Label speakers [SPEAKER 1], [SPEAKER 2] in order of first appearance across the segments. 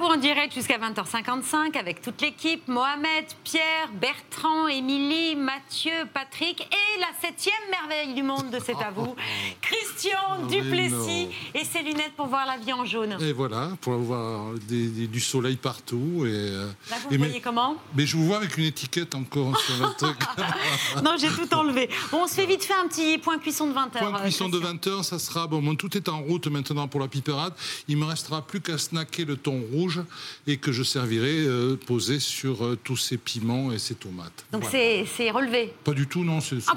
[SPEAKER 1] vous en direct jusqu'à 20h55 avec toute l'équipe, Mohamed, Pierre, Bertrand, Émilie, Mathieu, Patrick et la septième merveille du monde de C'est à vous, Christian Duplessis et ses lunettes pour voir la vie en jaune.
[SPEAKER 2] Et voilà, pour avoir des- des- du soleil partout. Et, euh,
[SPEAKER 1] Là, vous
[SPEAKER 2] et
[SPEAKER 1] me
[SPEAKER 2] mais,
[SPEAKER 1] voyez comment
[SPEAKER 2] mais je vous vois avec une étiquette encore sur le truc.
[SPEAKER 1] Non, j'ai tout enlevé. Bon, on se fait vite fait un petit point cuisson de 20h.
[SPEAKER 2] Point cuisson de 20 heures, ça sera. Bon, bon, tout est en route maintenant pour la piperade. Il me restera plus qu'à snacker le thon rouge et que je servirai euh, posé sur euh, tous ces piments et ces tomates.
[SPEAKER 1] Donc
[SPEAKER 2] Voilà.
[SPEAKER 1] c'est c'est relevé.
[SPEAKER 2] Pas du tout, non. Ce sont,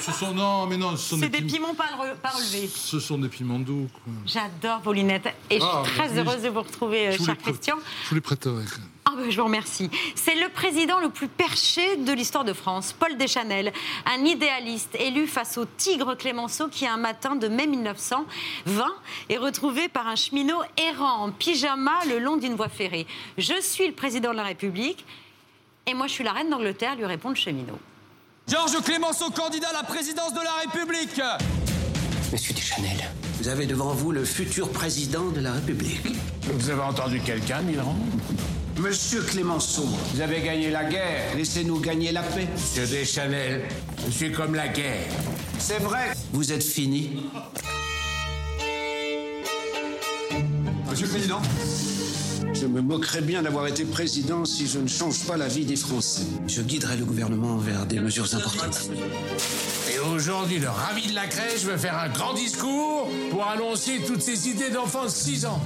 [SPEAKER 2] ce sont- non, mais non, ce sont
[SPEAKER 1] C'est des
[SPEAKER 2] pim-
[SPEAKER 1] piments pas, re- pas relevés.
[SPEAKER 2] Ce sont des piments doux. quoi.
[SPEAKER 1] J'adore vos lunettes et je suis
[SPEAKER 2] Ah,
[SPEAKER 1] très
[SPEAKER 2] oui.
[SPEAKER 1] heureuse de vous retrouver, euh,
[SPEAKER 2] Je vous, les
[SPEAKER 1] cher
[SPEAKER 2] prête-
[SPEAKER 1] Christian.
[SPEAKER 2] je vous les prêterai. quand même.
[SPEAKER 1] Ah ben, je vous remercie. C'est le président le plus perché de l'histoire de France, Paul Deschanel, un idéaliste élu face au tigre Clémenceau qui, un matin de mai 1920, est retrouvé par un cheminot errant en pyjama le long d'une voie ferrée. Je suis le président de la République et moi je suis la reine d'Angleterre, lui répond le cheminot.
[SPEAKER 3] Georges Clémenceau, candidat à la présidence de la République.
[SPEAKER 4] Monsieur Deschanel, vous avez devant vous le futur président de la République.
[SPEAKER 5] Vous avez entendu quelqu'un, Milran
[SPEAKER 4] Monsieur Clémenceau, vous avez gagné la guerre. Laissez-nous gagner la paix.
[SPEAKER 5] Monsieur Deschanel, je suis comme la guerre.
[SPEAKER 4] C'est vrai. Vous êtes fini.
[SPEAKER 3] Monsieur le Président.
[SPEAKER 4] Je me moquerais bien d'avoir été président si je ne change pas la vie des Français. Je guiderai le gouvernement vers des mesures importantes.
[SPEAKER 5] Et aujourd'hui, le ravi de la crèche veut faire un grand discours pour annoncer toutes ces idées d'enfants de 6 ans.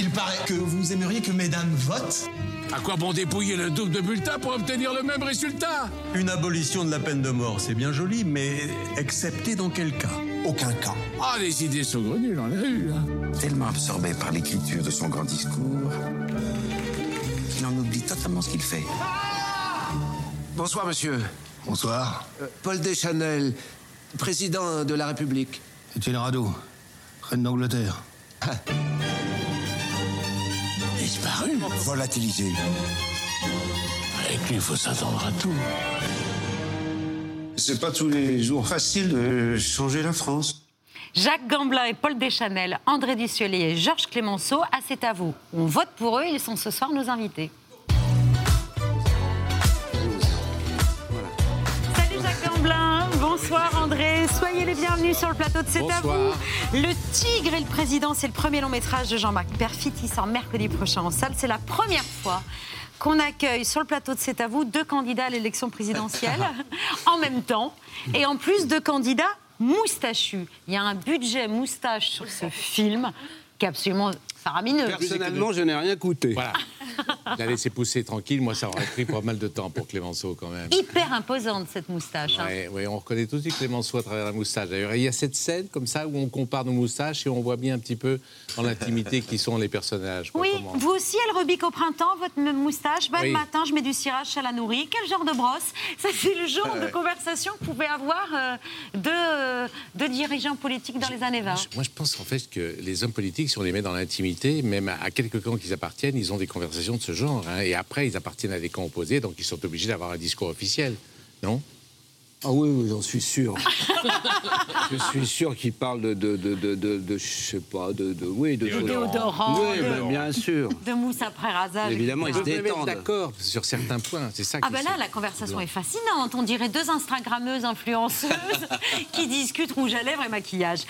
[SPEAKER 6] Il paraît que vous aimeriez que mesdames votent
[SPEAKER 5] À quoi bon dépouiller le double de bulletins pour obtenir le même résultat?
[SPEAKER 6] Une abolition de la peine de mort. C'est bien joli, mais excepté dans quel cas? Aucun cas.
[SPEAKER 5] Ah, les idées saugrenues, j'en ai eu. hein.
[SPEAKER 7] Tellement absorbé par l'écriture de son grand discours qu'il en oublie totalement ce qu'il fait.
[SPEAKER 4] Bonsoir, monsieur.
[SPEAKER 7] Bonsoir.
[SPEAKER 4] Euh, Paul Deschanel, président de la République.
[SPEAKER 6] Étienne Rado, reine d'Angleterre.
[SPEAKER 5] Disparu
[SPEAKER 7] Volatilisé.
[SPEAKER 5] Avec lui, il faut s'attendre à tout.
[SPEAKER 4] C'est pas tous les jours facile de changer la France.
[SPEAKER 1] Jacques Gamblin et Paul Deschanel, André Dussolier et Georges Clémenceau, ah, c'est à vous. On vote pour eux, ils sont ce soir nos invités. Salut Jacques Gamblin, bonsoir André, soyez les bienvenus sur le plateau de C'est à vous. Le Tigre et le Président, c'est le premier long métrage de Jean-Marc Perfit, il sort mercredi prochain en salle. C'est la première fois qu'on accueille sur le plateau de C'est à vous deux candidats à l'élection présidentielle en même temps et en plus deux candidats moustachus. Il y a un budget moustache sur ce film qui est absolument faramineux.
[SPEAKER 8] Personnellement, je n'ai rien coûté.
[SPEAKER 9] Voilà. La laisser pousser tranquille, moi ça aurait pris pas mal de temps pour Clémenceau quand même.
[SPEAKER 1] Hyper imposante cette moustache. hein.
[SPEAKER 9] Ouais, ouais, on reconnaît tout de suite Clémenceau à travers la moustache. D'ailleurs, il y a cette scène comme ça où on compare nos moustaches et on voit bien un petit peu dans l'intimité qui sont les personnages. quoi,
[SPEAKER 1] Oui,
[SPEAKER 9] comment-
[SPEAKER 1] vous aussi, elle rebique au printemps, votre moustache.
[SPEAKER 9] Oui.
[SPEAKER 1] Le matin, je mets du cirage, ça la nourrit. Quel genre de brosse? Ça, c'est le genre de conversation que pouvaient avoir euh, deux, euh, deux dirigeants politiques dans les années 20.
[SPEAKER 9] Je- Moi, je pense en fait que les hommes politiques, si on les met dans l'intimité, même à quelques camps qu'ils appartiennent, ils ont des conversations de ce genre. hein. et après, ils appartiennent à des camps opposés, donc ils sont obligés d'avoir un discours officiel. Non?
[SPEAKER 8] Ah oui, oui, j'en suis sûr. je suis sûr qu'il parle de, de, de, de, de- de- je sais pas, de, de oui, de
[SPEAKER 1] Déodorant,
[SPEAKER 8] Oui, bien sûr.
[SPEAKER 1] De mousse après rasage.
[SPEAKER 8] Évidemment, ils se détendent.
[SPEAKER 9] d'accord sur certains points. C'est ça
[SPEAKER 1] Ah ben là, la conversation est fascinante. On dirait deux Instagrammeuses influenceuses qui discutent rouge à lèvres et maquillage.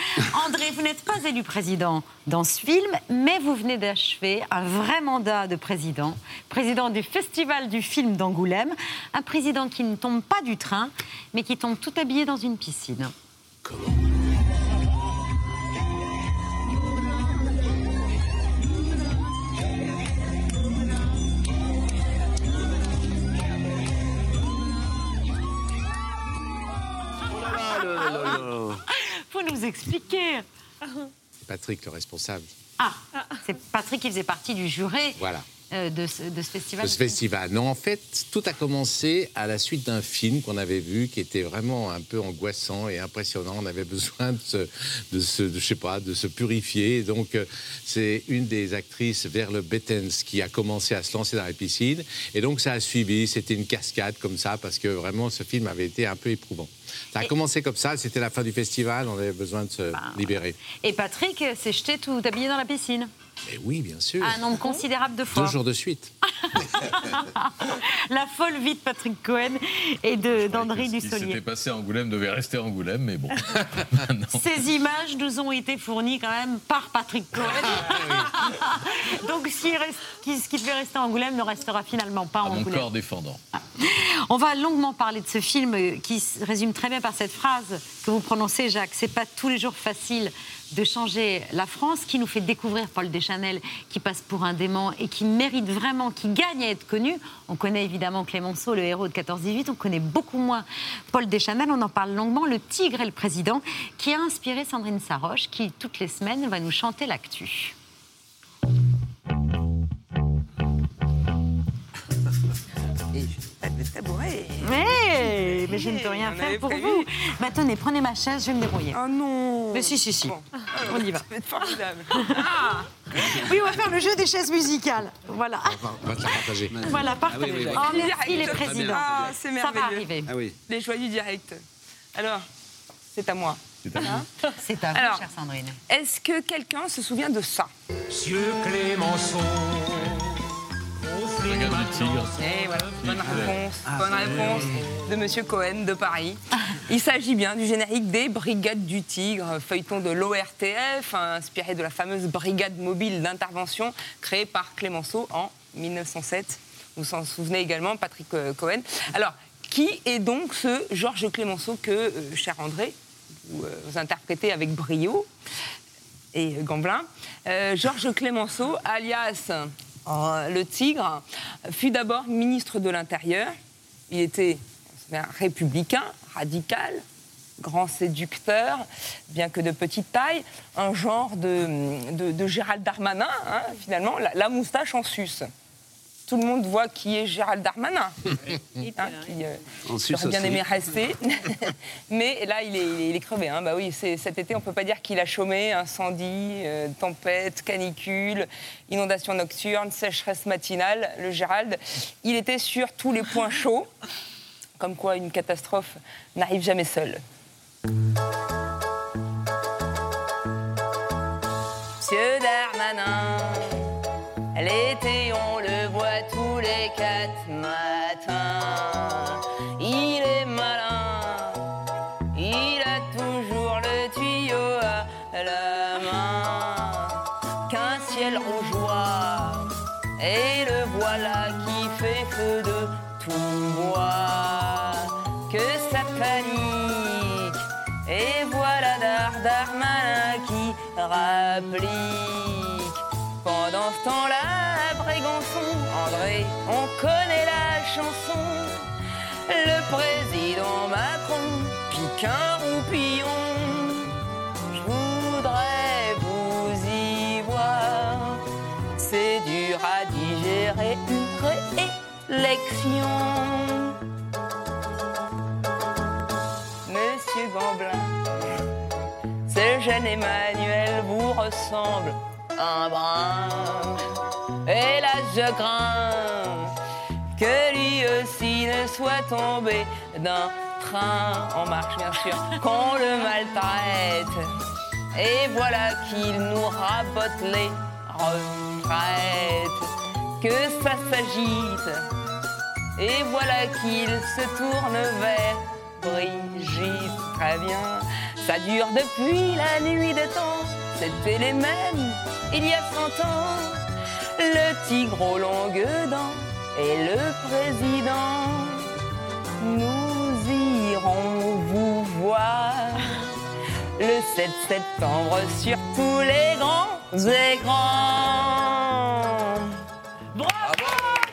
[SPEAKER 1] André, vous n'êtes pas élu président dans ce film, mais vous venez d'achever un vrai mandat de président, président du Festival du film d'Angoulême, un président qui ne tombe pas du train, mais qui tombe tout habillé dans une piscine. Faut nous expliquer.
[SPEAKER 9] C'est Patrick, le responsable.
[SPEAKER 1] Ah, c'est Patrick qui faisait partie du juré.
[SPEAKER 9] Voilà.
[SPEAKER 1] Euh, de, ce, de ce festival
[SPEAKER 10] de ce festival. Non, en fait, tout a commencé à la suite d'un film qu'on avait vu qui était vraiment un peu angoissant et impressionnant. On avait besoin de se, de se de, je sais pas, de se purifier. Et donc, euh, c'est une des actrices, Verle Bettens, qui a commencé à se lancer dans la piscine. Et donc, ça a suivi. C'était une cascade comme ça parce que vraiment, ce film avait été un peu éprouvant. Ça a commencé comme ça. C'était la fin du festival. On avait besoin de se libérer.
[SPEAKER 1] Et Patrick s'est jeté tout habillé dans la piscine.
[SPEAKER 10] Mais oui, bien sûr.
[SPEAKER 1] Un nombre considérable de fois.
[SPEAKER 10] Deux jours de suite.
[SPEAKER 1] La folle vie de Patrick Cohen et de- d'André
[SPEAKER 11] Ce qui s'était
[SPEAKER 1] Dussolier.
[SPEAKER 11] passé à Angoulême devait rester à Angoulême, mais bon.
[SPEAKER 1] Ces images nous ont été fournies quand même par Patrick Cohen. Donc ce qui, reste- ce qui devait rester à Angoulême ne restera finalement pas à
[SPEAKER 11] mon
[SPEAKER 1] Angoulême.
[SPEAKER 11] corps défendant.
[SPEAKER 1] On va longuement parler de ce film euh, qui se résume très bien par cette phrase que vous prononcez, Jacques. C'est pas tous les jours facile de changer la France, qui nous fait découvrir Paul Deschanel, qui passe pour un dément et qui mérite vraiment, qui gagne à être connu. On connaît évidemment Clémenceau, le héros de 14-18. On connaît beaucoup moins Paul Deschanel. On en parle longuement. Le Tigre et le Président, qui a inspiré Sandrine Saroche, qui toutes les semaines va nous chanter l'actu.
[SPEAKER 12] Tabouret.
[SPEAKER 1] Mais, mais je ne peux rien
[SPEAKER 12] on
[SPEAKER 1] faire pour
[SPEAKER 12] prévu.
[SPEAKER 1] vous. Bah tenez, prenez ma chaise, je vais me débrouiller.
[SPEAKER 12] Oh non
[SPEAKER 1] Mais si, si, si.
[SPEAKER 12] Bon.
[SPEAKER 1] On y va.
[SPEAKER 12] Ça va être formidable.
[SPEAKER 1] Oui, on va faire le jeu des chaises musicales. Voilà.
[SPEAKER 10] On va te la partager.
[SPEAKER 1] Voilà, parfait.
[SPEAKER 8] Ah oui, oui, oui.
[SPEAKER 1] Oh, merci
[SPEAKER 12] Direct.
[SPEAKER 1] les présidents.
[SPEAKER 12] Ah, c'est
[SPEAKER 1] Ça
[SPEAKER 12] merveilleux.
[SPEAKER 1] va arriver.
[SPEAKER 8] Ah oui.
[SPEAKER 12] Les joies du direct. Alors, c'est à moi. Hein
[SPEAKER 1] C'est à vous,
[SPEAKER 12] Alors.
[SPEAKER 1] chère Sandrine.
[SPEAKER 12] Est-ce que quelqu'un se souvient de ça?
[SPEAKER 13] Monsieur Clémenceau.
[SPEAKER 11] Regarde.
[SPEAKER 12] Eh voilà, bonne réponse, bonne réponse de Monsieur Cohen de Paris. Il s'agit bien du générique des Brigades du Tigre, feuilleton de l'ORTF, inspiré de la fameuse brigade mobile d'intervention créée par Clémenceau en 1907. Vous vous en souvenez également, Patrick euh, Cohen. Alors, qui est donc ce Georges Clémenceau que, euh, cher André, vous, euh, vous interprétez avec brio et Gamblin? Euh, Georges Clémenceau, alias le Tigre, fut d'abord ministre de l'Intérieur. Il était républicain, radical, grand séducteur, bien que de petite taille, un genre de, Gérald Darmanin, hein, finalement, la moustache en sus. Tout le monde voit qui est Gérald Darmanin, hein, qui euh,
[SPEAKER 8] En sus
[SPEAKER 12] aurait bien aimé rester. Mais là, il est, il est crevé. Hein. Bah oui, c'est- cet été, on ne peut pas dire qu'il a chômé. Incendie, euh, tempête, canicule, inondation nocturne, sécheresse matinale. Le Gérald, il était sur tous les points chauds. Comme quoi, une catastrophe n'arrive jamais seule. Monsieur Darmanin, l'été quatre matins. Il est malin, il a toujours le tuyau à la main. Qu'un ciel rougeoir, et le voilà qui fait feu de tout bois. Que ça panique, et voilà Dar Darmanin qui rapplique. Pendant ce temps-là, connaît la chanson. Le président Macron pique un roupillon. Je voudrais vous y voir. C'est dur à digérer une réélection. Monsieur Gamblin, ce jeune Emmanuel vous ressemble un brin. Hélas, je crains que lui aussi ne soit tombé d'un train en marche, bien sûr, qu'on le maltraite. Et voilà qu'il nous rabote les retraites, que ça s'agite. Et voilà qu'il se tourne vers Brigitte. Très bien. Ça dure depuis la nuit des temps. C'était les mêmes il y a cent ans. Le tigre aux longues dents et le président. Nous irons vous voir le 7 septembre sur tous les grands écrans.
[SPEAKER 1] Bravo,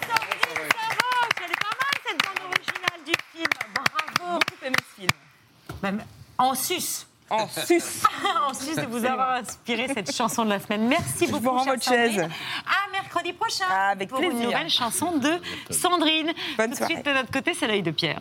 [SPEAKER 1] Sandrine Saroche Elle est pas mal cette bande originale du film. Bravo
[SPEAKER 12] Beaucoup aimé ce film.
[SPEAKER 1] Même en sus
[SPEAKER 12] En sus.
[SPEAKER 1] En sus de vous avoir inspiré cette chanson de la semaine. Merci
[SPEAKER 12] Je
[SPEAKER 1] beaucoup.
[SPEAKER 12] vous rends
[SPEAKER 1] chère
[SPEAKER 12] votre chaise.
[SPEAKER 1] À mercredi prochain.
[SPEAKER 12] Ah, avec
[SPEAKER 1] pour une
[SPEAKER 12] plaisir.
[SPEAKER 1] nouvelle chanson de Sandrine.
[SPEAKER 12] Bonne
[SPEAKER 1] Tout de
[SPEAKER 12] soirée.
[SPEAKER 1] suite, de notre côté, c'est l'œil de Pierre.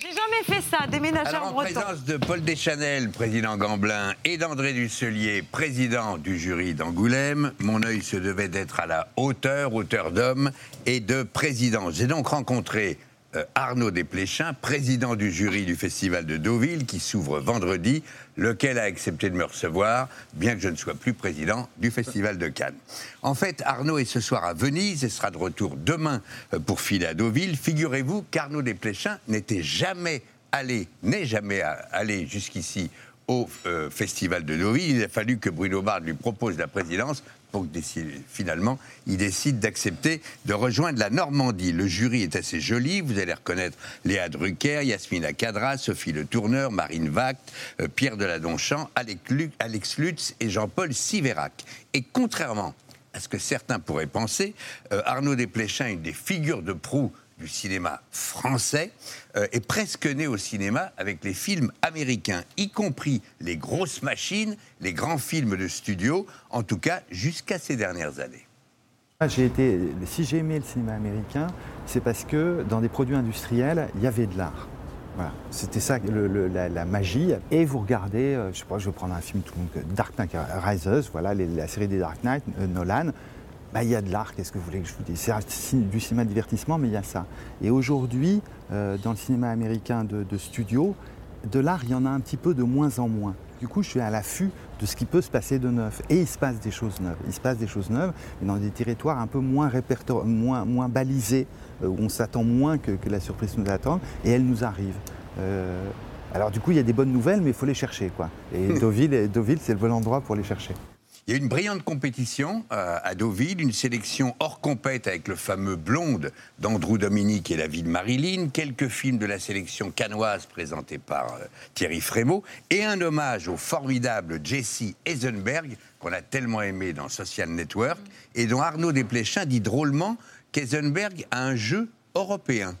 [SPEAKER 1] J'ai jamais fait ça, déménager
[SPEAKER 14] Alors,
[SPEAKER 1] en
[SPEAKER 14] présence de Paul Deschanel, président Gamblin, et d'André Dusselier, président du jury d'Angoulême, mon œil se devait d'être à la hauteur, hauteur d'homme et de présidence. J'ai donc rencontré Arnaud Desplechin, président du jury du Festival de Deauville, qui s'ouvre vendredi, lequel a accepté de me recevoir, bien que je ne sois plus président du Festival de Cannes. En fait, Arnaud est ce soir à Venise et sera de retour demain euh, pour filer à Deauville. Figurez-vous qu'Arnaud Desplechin n'était jamais allé, n'est jamais allé jusqu'ici au euh, Festival de Deauville. Il a fallu que Bruno Bard lui propose la présidence pour finalement il décide d'accepter de rejoindre la Normandie. Le jury est assez joli, vous allez reconnaître Léa Drucker, Yasmina Kadra, Sophie Le Tourneur, Marine Vact, euh, Pierre Deladonchamp, Alex Lutz et Jean-Paul Siverac. Et contrairement à ce que certains pourraient penser, euh, Arnaud Desplechin, une des figures de proue du cinéma français, euh, est presque né au cinéma avec les films américains, y compris les grosses machines, les grands films de studio, en tout cas jusqu'à ces dernières années.
[SPEAKER 15] J'ai été, si j'ai aimé le cinéma américain, c'est parce que dans des produits industriels, il y avait de l'art. Voilà. C'était ça la, magie. Et vous regardez, euh, je sais pas, je vais prendre un film tout le Dark Knight Rises, voilà, la série des Dark Knight, euh, Nolan. Bah, il y a de l'art, qu'est-ce que vous voulez que je vous dise? C'est du cinéma de divertissement, mais il y a ça. Et aujourd'hui, euh, dans le cinéma américain de, de studio, de l'art, il y en a un petit peu de moins en moins. Du coup, je suis à l'affût de ce qui peut se passer de neuf. Et il se passe des choses neuves. Il se passe des choses neuves, mais dans des territoires un peu moins moins, moins balisés, euh, où on s'attend moins que, que la surprise nous attend, et elle nous arrive. Euh, alors du coup, il y a des bonnes nouvelles, mais il faut les chercher. Quoi. Et Deauville, Deauville c'est le bon endroit pour les chercher.
[SPEAKER 14] Il y a une brillante compétition euh, à Deauville, une sélection hors compète avec le fameux Blonde d'Andrew Dominique et la vie de Marilyn, quelques films de la sélection canoise présentés par euh, Thierry Frémaux, et un hommage au formidable Jesse Eisenberg, qu'on a tellement aimé dans Social Network, et dont Arnaud Desplechin dit drôlement qu'Eisenberg a un jeu européen.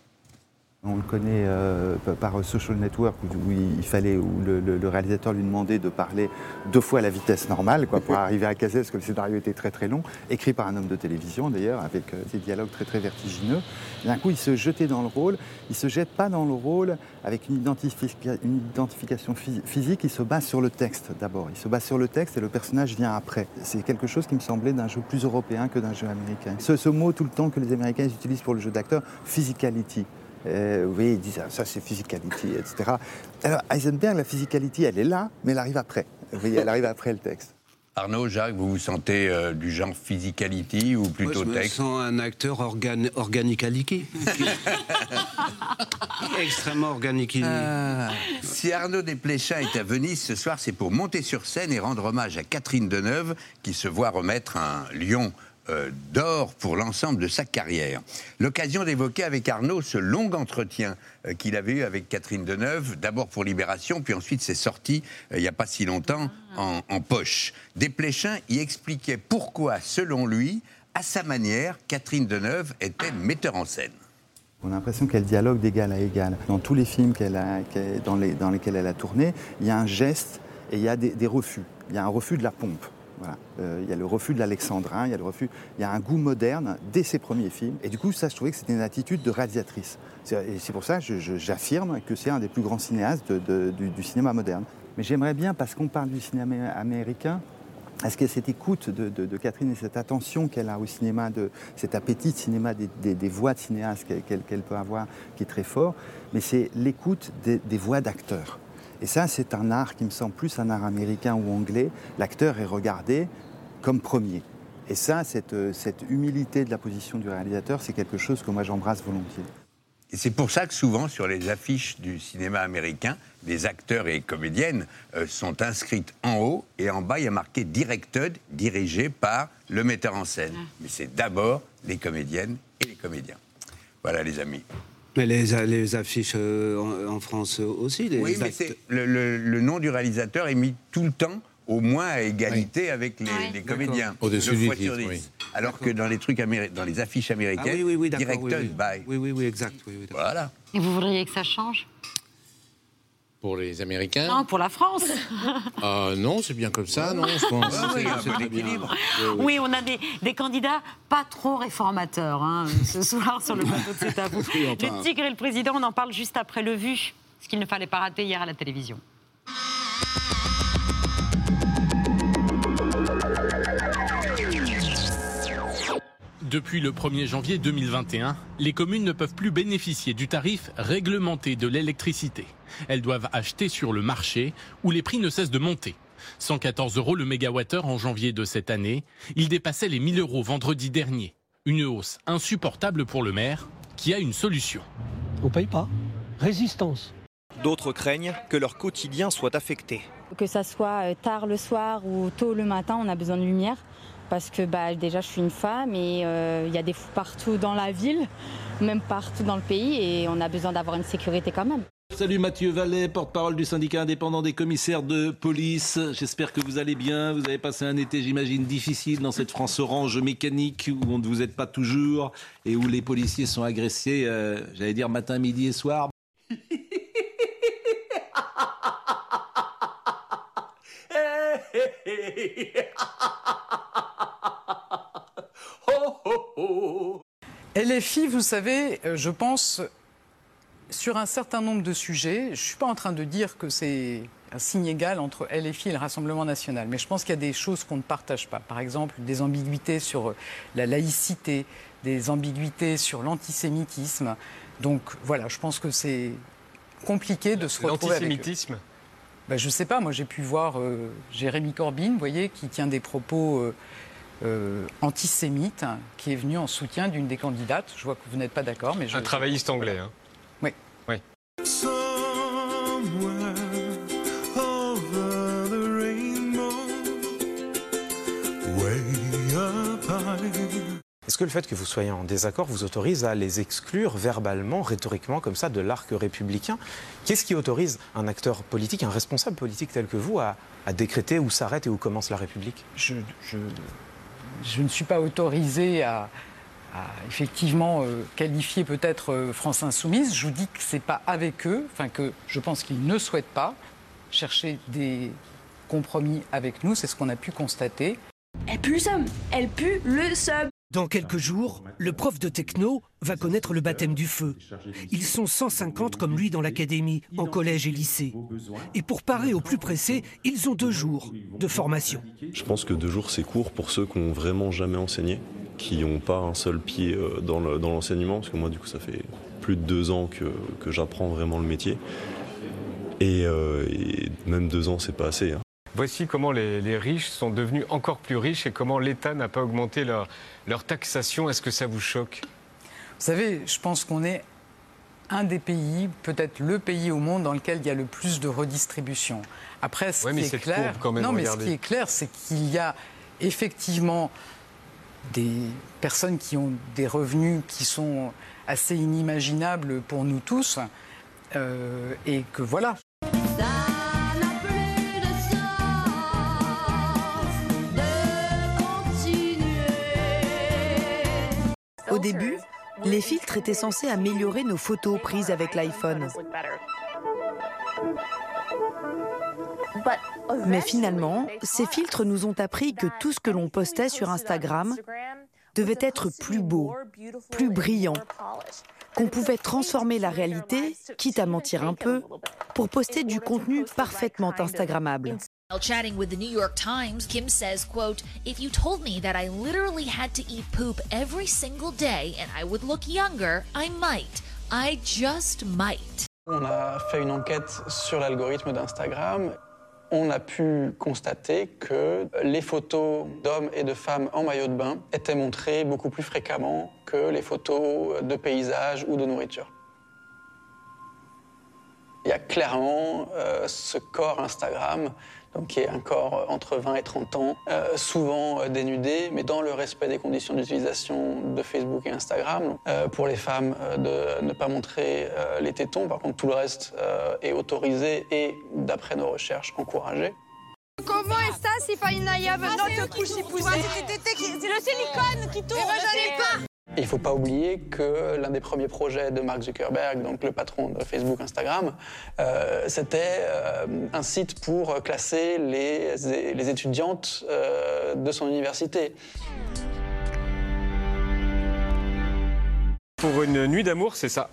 [SPEAKER 15] On le connaît euh, par Social Network où, il fallait, où le, le- le réalisateur lui demandait de parler deux fois à la vitesse normale quoi, pour arriver à caser parce que le scénario était très très long, écrit par un homme de télévision d'ailleurs, avec euh, des dialogues très très vertigineux. Et D'un coup, il se jetait dans le rôle. Il se jette pas dans le rôle avec une, identifica- une identification phys- physique. Il se base sur le texte d'abord. Il se base sur le texte et le personnage vient après. C'est quelque chose qui me semblait d'un jeu plus européen que d'un jeu américain. Ce, ce mot tout le temps que les Américains utilisent pour le jeu d'acteur, physicality. Euh, oui, ils disent ah, ça c'est physicality, etc. Alors Heisenberg, la physicality, elle est là, mais elle arrive après. Vous voyez, elle arrive après le texte.
[SPEAKER 14] Arnaud, Jacques, vous vous sentez euh, du genre physicality ou plutôt
[SPEAKER 8] Moi, je me
[SPEAKER 14] texte?
[SPEAKER 8] sens un acteur organ. Extrêmement organique.
[SPEAKER 14] Ah. Si Arnaud Desplechin est à Venise ce soir, c'est pour monter sur scène et rendre hommage à Catherine Deneuve, qui se voit remettre un lion euh, d'or pour l'ensemble de sa carrière. L'occasion d'évoquer avec Arnaud ce long entretien euh, qu'il avait eu avec Catherine Deneuve, d'abord pour Libération, puis ensuite c'est sorti euh, il n'y a pas si longtemps en, en poche. Desplechin y expliquait pourquoi, selon lui, à sa manière, Catherine Deneuve était metteur en scène.
[SPEAKER 15] On a l'impression qu'elle dialogue d'égal à égal. Dans tous les films qu'elle a, dans, les- dans lesquels elle a tourné, il y a un geste et il y a des, des refus. Il y a un refus de la pompe. Voilà. Euh, il y a le refus de l'alexandrin, il y a le refus, il y a un goût moderne dès ses premiers films. Et du coup, ça, je trouvais que c'était une attitude de réalisatrice. C'est- Et c'est pour ça que j'affirme que c'est un des plus grands cinéastes du, cinéma moderne. Mais j'aimerais bien, parce qu'on parle du cinéma américain, est-ce que cette écoute de, Catherine et cette attention qu'elle a au cinéma, de, cet appétit de cinéma, des, voix de cinéaste qu'elle peut avoir, qui est très fort, mais c'est l'écoute des voix d'acteurs. Et ça, c'est un art qui me semble plus un art américain ou anglais. L'acteur est regardé comme premier. Et ça, cette, euh, cette humilité de la position du réalisateur, c'est quelque chose que moi j'embrasse volontiers.
[SPEAKER 14] Et c'est pour ça que souvent, sur les affiches du cinéma américain, les acteurs et comédiennes euh, sont inscrites en haut et en bas, il y a marqué Directed, dirigé par le metteur en scène. Mais c'est d'abord les comédiennes et les comédiens. Voilà, les amis.
[SPEAKER 8] Mais les, les affiches euh, en, France aussi. Les
[SPEAKER 14] oui, mais le, le- le nom du réalisateur est mis tout le temps au moins à égalité avec les, les comédiens.
[SPEAKER 10] Au-dessus
[SPEAKER 14] Deux
[SPEAKER 10] du
[SPEAKER 14] fois
[SPEAKER 10] titre,
[SPEAKER 14] sur dix.
[SPEAKER 10] oui.
[SPEAKER 14] Alors que dans les trucs dans les affiches
[SPEAKER 8] Ah
[SPEAKER 14] américaines,
[SPEAKER 8] oui, oui, oui, d'accord.
[SPEAKER 14] Directed
[SPEAKER 8] oui, oui.
[SPEAKER 14] by.
[SPEAKER 8] Oui, oui, oui, exact. oui, oui, d'accord.
[SPEAKER 14] Voilà.
[SPEAKER 1] Et vous voudriez que ça change?
[SPEAKER 10] Pour les Américains
[SPEAKER 1] Non, pour la France.
[SPEAKER 10] Ah non, c'est bien comme ça, non je pense.
[SPEAKER 14] Ah oui,
[SPEAKER 10] C'est
[SPEAKER 1] on a des, des candidats pas trop réformateurs hein, ce soir sur le plateau de.
[SPEAKER 8] Oui, enfin.
[SPEAKER 1] Le tigre et le président, on en parle juste après le vu, ce qu'il ne fallait pas rater hier à la télévision.
[SPEAKER 16] Depuis le 1er janvier 2021, les communes ne peuvent plus bénéficier du tarif réglementé de l'électricité. Elles doivent acheter sur le marché où les prix ne cessent de monter. 114 euros le mégawattheure en janvier de cette année. Il dépassait les 1000 euros vendredi dernier. Une hausse insupportable pour le maire qui a une solution.
[SPEAKER 3] On paye pas. Résistance.
[SPEAKER 17] D'autres craignent que leur quotidien soit affecté.
[SPEAKER 18] Que ça soit euh, tard le soir ou tôt le matin, on a besoin de lumière. Parce que bah, déjà, je suis une femme et euh, il y a des fous partout dans la ville, même partout dans le pays, et on a besoin d'avoir une sécurité quand même.
[SPEAKER 19] Salut Mathieu Vallet, porte-parole du syndicat indépendant des commissaires de police. J'espère que vous allez bien. Vous avez passé un été, j'imagine, difficile dans cette France orange mécanique où on ne vous aide pas toujours et où les policiers sont agressés, euh, j'allais dire matin, midi et soir.
[SPEAKER 20] LFI, vous savez, euh, je pense, sur un certain nombre de sujets, je ne suis pas en train de dire que c'est un signe égal entre LFI et le Rassemblement national, mais je pense qu'il y a des choses qu'on ne partage pas. Par exemple, des ambiguïtés sur euh, la laïcité, des ambiguïtés sur l'antisémitisme. Donc voilà, je pense que c'est compliqué de se retrouver.
[SPEAKER 21] L'antisémitisme
[SPEAKER 20] Ben, je sais pas, moi j'ai pu voir euh, Jérémy Corbyn, vous voyez, qui tient des propos euh, euh, antisémites, hein, qui est venu en soutien d'une des candidates. Je vois que vous n'êtes pas d'accord, mais je...
[SPEAKER 21] Un travailliste anglais. Hein.
[SPEAKER 17] Que le fait que vous soyez en désaccord vous autorise à les exclure verbalement, rhétoriquement, comme ça, de l'arc républicain Qu'est-ce qui autorise un acteur politique, un responsable politique tel que vous, à, à décréter où s'arrête et où commence la République?
[SPEAKER 20] Je, je, je ne suis pas autorisé à, à effectivement euh, qualifier peut-être euh, France Insoumise. Je vous dis que c'est pas avec eux, enfin que je pense qu'ils ne souhaitent pas chercher des compromis avec nous. C'est ce qu'on a pu constater.
[SPEAKER 22] Elle pue le seum Elle pue le seum
[SPEAKER 3] Dans quelques jours, le prof de techno va connaître le baptême du feu. Ils sont 150 comme lui dans l'académie, en collège et lycée. Et pour parer au plus pressé, ils ont deux jours de formation.
[SPEAKER 23] Je pense que deux jours, c'est court pour ceux qui n'ont vraiment jamais enseigné, qui n'ont pas un seul pied euh, dans le- dans l'enseignement, parce que moi, du coup, ça fait plus de deux ans que, j'apprends vraiment le métier. Et, euh, et même deux ans, c'est pas assez. hein.
[SPEAKER 21] Voici comment les, les riches sont devenus encore plus riches et comment l'État n'a pas augmenté leur, leur taxation. Est-ce que ça vous choque?
[SPEAKER 20] Vous savez, je pense qu'on est un des pays, peut-être le pays au monde dans lequel il y a le plus de redistribution. Après, ce
[SPEAKER 21] Ouais,
[SPEAKER 20] qui est clair,
[SPEAKER 21] courbe, quand même,
[SPEAKER 20] non, mais ce qui est clair, c'est qu'il y a effectivement des personnes qui ont des revenus qui sont assez inimaginables pour nous tous, euh, et que voilà.
[SPEAKER 24] Au début, les filtres étaient censés améliorer nos photos prises avec l'iPhone. Mais finalement, ces filtres nous ont appris que tout ce que l'on postait sur Instagram devait être plus beau, plus brillant, qu'on pouvait transformer la réalité, quitte à mentir un peu, pour poster du contenu parfaitement Instagrammable.
[SPEAKER 25] While chatting with the New York Times, Kim says, quote, If you told me that I literally had to eat poop every single day and I would look younger, I might. I just might.
[SPEAKER 26] On a fait une enquête sur l'algorithme d'Instagram. On a pu constater que les photos d'hommes et de femmes en maillot de bain étaient montrées beaucoup plus fréquemment que les photos de paysages ou de nourriture. Il y a clairement euh, ce corps Instagram, donc qui est un corps entre 20 et 30 ans, euh, souvent euh, dénudé, mais dans le respect des conditions d'utilisation de Facebook et Instagram. Euh, pour les femmes, euh, de ne pas montrer euh, les tétons, par contre tout le reste euh, est autorisé et, d'après nos recherches, encouragé.
[SPEAKER 27] Comment est ça si pas une naïve notre couche C'est le silicone qui tourne. Eh ben.
[SPEAKER 26] Et il ne faut pas oublier que l'un des premiers projets de Mark Zuckerberg, donc le patron de Facebook, Instagram, euh, c'était euh, un site pour classer les, les étudiantes euh, de son université.
[SPEAKER 21] Pour une nuit d'amour, c'est ça.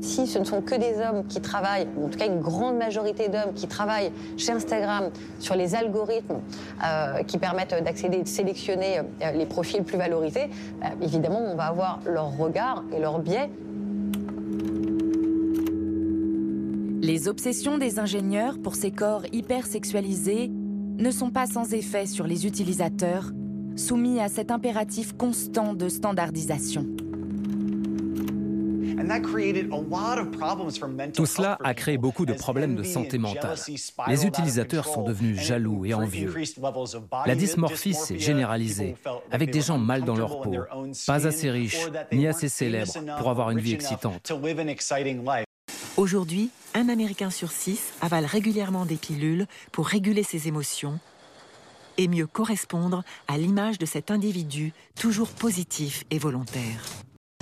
[SPEAKER 28] Si ce ne sont que des hommes qui travaillent, ou en tout cas une grande majorité d'hommes qui travaillent chez Instagram sur les algorithmes euh, qui permettent d'accéder, de sélectionner euh, les profils plus valorisés, bah, évidemment on va avoir leur regard et leur biais.
[SPEAKER 29] Les obsessions des ingénieurs pour ces corps hyper sexualisés ne sont pas sans effet sur les utilisateurs, soumis à cet impératif constant de standardisation.
[SPEAKER 30] Tout cela a créé beaucoup de problèmes de santé mentale. Les utilisateurs sont devenus jaloux et envieux. La dysmorphie s'est généralisée, avec des gens mal dans leur peau, pas assez riches ni assez célèbres pour avoir une vie excitante.
[SPEAKER 7] Aujourd'hui, un Américain sur six avale régulièrement des pilules pour réguler ses émotions et mieux correspondre à l'image de cet individu toujours positif et volontaire.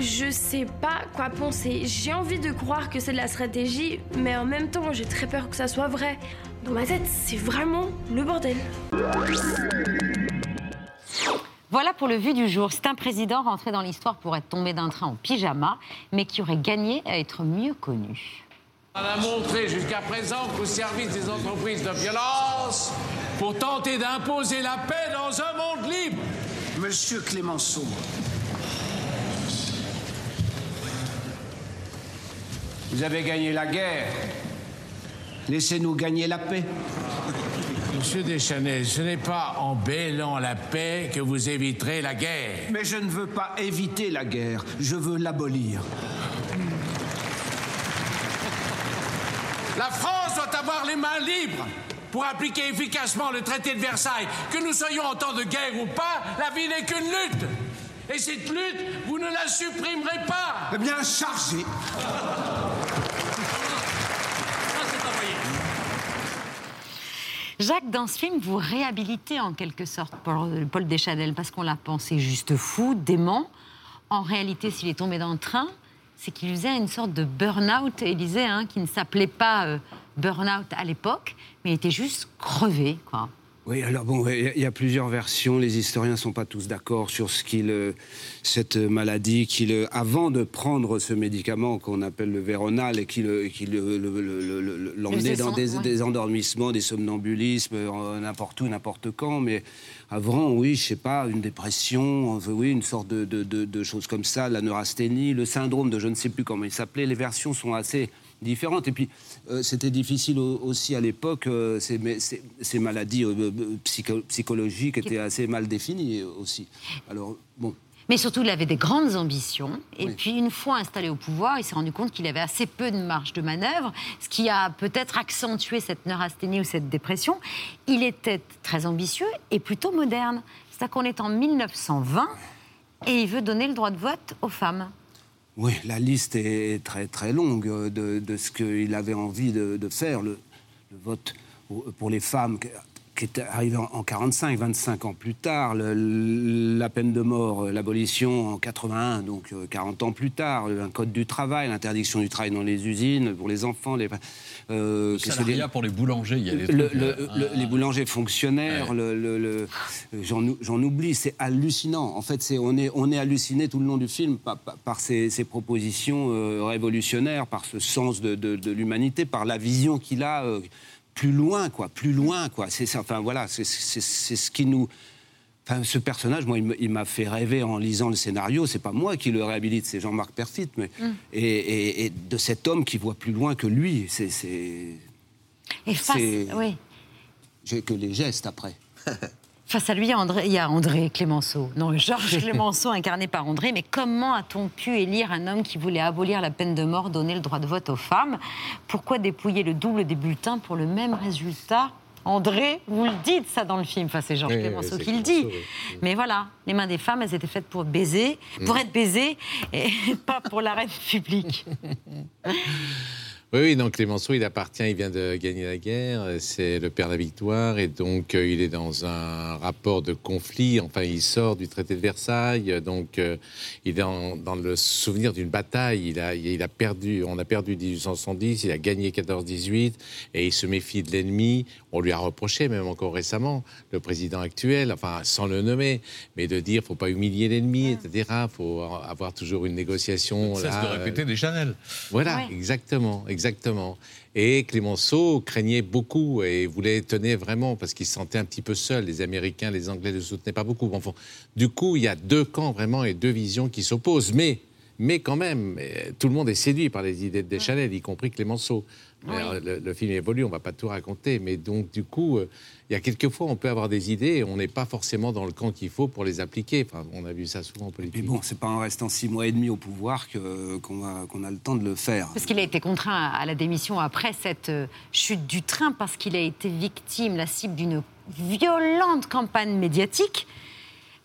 [SPEAKER 22] Je sais pas quoi penser. J'ai envie de croire que c'est de la stratégie, mais en même temps, j'ai très peur que ça soit vrai. Dans ma tête, c'est vraiment le bordel.
[SPEAKER 1] Voilà pour le vu du jour. C'est un président rentré dans l'histoire pour être tombé d'un train en pyjama, mais qui aurait gagné à être mieux connu.
[SPEAKER 5] On a montré jusqu'à présent qu'au service des entreprises de violence, pour tenter d'imposer la paix dans un monde libre.
[SPEAKER 31] Monsieur Clémenceau, vous avez gagné la guerre. Laissez-nous gagner la paix.
[SPEAKER 5] Monsieur Deschanel, ce n'est pas en bêlant la paix que vous éviterez la guerre.
[SPEAKER 31] Mais je ne veux pas éviter la guerre, je veux l'abolir.
[SPEAKER 5] La France doit avoir les mains libres pour appliquer efficacement le traité de Versailles. Que nous soyons en temps de guerre ou pas, la vie n'est qu'une lutte. Et cette lutte, vous ne la supprimerez pas.
[SPEAKER 31] Eh bien, chargez.
[SPEAKER 1] Jacques, dans ce film, vous réhabilitez en quelque sorte Paul, Paul Deschanel parce qu'on l'a pensé juste fou, dément. En réalité, s'il est tombé dans le train, c'est qu'il faisait une sorte de burn-out, Élisée, hein, qui ne s'appelait pas euh, burn-out à l'époque, mais il était juste crevé, quoi.
[SPEAKER 8] Oui, alors bon, il y, a plusieurs versions. Les historiens ne sont pas tous d'accord sur ce qu'il, euh, cette maladie, qu'il, euh, avant de prendre ce médicament qu'on appelle le Véronal et qu'il, qu'il l'emmenait dans des, des, endormissements, des somnambulismes, n'importe où, n'importe quand. Mais avant, oui, je sais pas, une dépression, oui, une sorte de, de, de, de choses comme ça, la neurasthénie, le syndrome de je ne sais plus comment il s'appelait. Les versions sont assez différentes. Et puis, euh, c'était difficile aussi à l'époque, euh, ces, ces, ces, maladies euh, psycho psychologiques étaient assez mal définies aussi. Alors, bon.
[SPEAKER 1] Mais surtout, il avait des grandes ambitions. Et oui. puis, une fois installé au pouvoir, il s'est rendu compte qu'il avait assez peu de marge de manœuvre, ce qui a peut-être accentué cette neurasthénie ou cette dépression. Il était très ambitieux et plutôt moderne. C'est-à-dire qu'on est en 1920 et il veut donner le droit de vote aux femmes.
[SPEAKER 8] Oui, la liste est très très longue de, de ce qu'il avait envie de, faire. Le, vote pour les femmes qui est arrivé en 45, 25 ans plus tard, le, la peine de mort, l'abolition en 81, donc 40 ans plus tard, un code du travail, l'interdiction du travail dans les usines pour les enfants, les,
[SPEAKER 11] euh, salariat pour les boulangers, il y a des
[SPEAKER 8] le, le, ah. les boulangers fonctionnaires, ouais. j'en oublie, c'est hallucinant. En fait, on est on est halluciné tout le long du film par, par, par ces, ces, propositions euh, révolutionnaires, par ce sens de, de, de l'humanité, par la vision qu'il a. Euh, plus loin, quoi, plus loin, quoi. C'est enfin voilà, c'est ce qui nous. Enfin, ce personnage, moi, il m'a fait rêver en lisant le scénario. C'est pas moi qui le réhabilite, c'est Jean-Marc Perfit, mais mm. et, et, et, de cet homme qui voit plus loin que lui. C'est.
[SPEAKER 1] Et face, oui.
[SPEAKER 8] J'ai que les gestes après.
[SPEAKER 1] Face à lui, André, il y a André Clémenceau. Non, Georges Clémenceau, incarné par André. Mais comment a-t-on pu élire un homme qui voulait abolir la peine de mort, donner le droit de vote aux femmes? Pourquoi dépouiller le double des bulletins pour le même résultat? André, vous le dites ça dans le film, enfin c'est Georges oui, Clémenceau oui, qui le dit. Oui. Mais voilà, les mains des femmes, elles étaient faites pour baiser, pour mmh. être baisées, et pas pour la reine publique.
[SPEAKER 9] Oui, donc Clémenceau, il appartient, il vient de gagner la guerre, c'est le père de la victoire, et donc euh, il est dans un rapport de conflit, enfin il sort du traité de Versailles, donc euh, il est dans le souvenir d'une bataille, il a, il a perdu, on a perdu 1870, il a gagné 14-18, et il se méfie de l'ennemi, on lui a reproché, même encore récemment, le président actuel, enfin sans le nommer, mais de dire faut pas humilier l'ennemi, etc., faut avoir toujours une négociation.
[SPEAKER 11] Ça, de répéter des Chanel.
[SPEAKER 9] Voilà, exactement exactement. Et Clémenceau craignait beaucoup et voulait tenir vraiment parce qu'il se sentait un petit peu seul. Les Américains, les Anglais ne le soutenaient pas beaucoup. Enfin, du coup, il y a deux camps vraiment et deux visions qui s'opposent. Mais, mais quand même, tout le monde est séduit par les idées de Deschanel, y compris Clémenceau. Le, film évolue, on ne va pas tout raconter, mais donc du coup, euh, il y a quelquefois on peut avoir des idées et on n'est pas forcément dans le camp qu'il faut pour les appliquer. Enfin, on a vu ça souvent en politique.
[SPEAKER 8] Mais bon, c'est pas en restant six mois et demi au pouvoir qu'on a, le temps de le faire.
[SPEAKER 1] Parce qu'il a été contraint à la démission après cette euh, chute du train parce qu'il a été victime, la cible d'une violente campagne médiatique.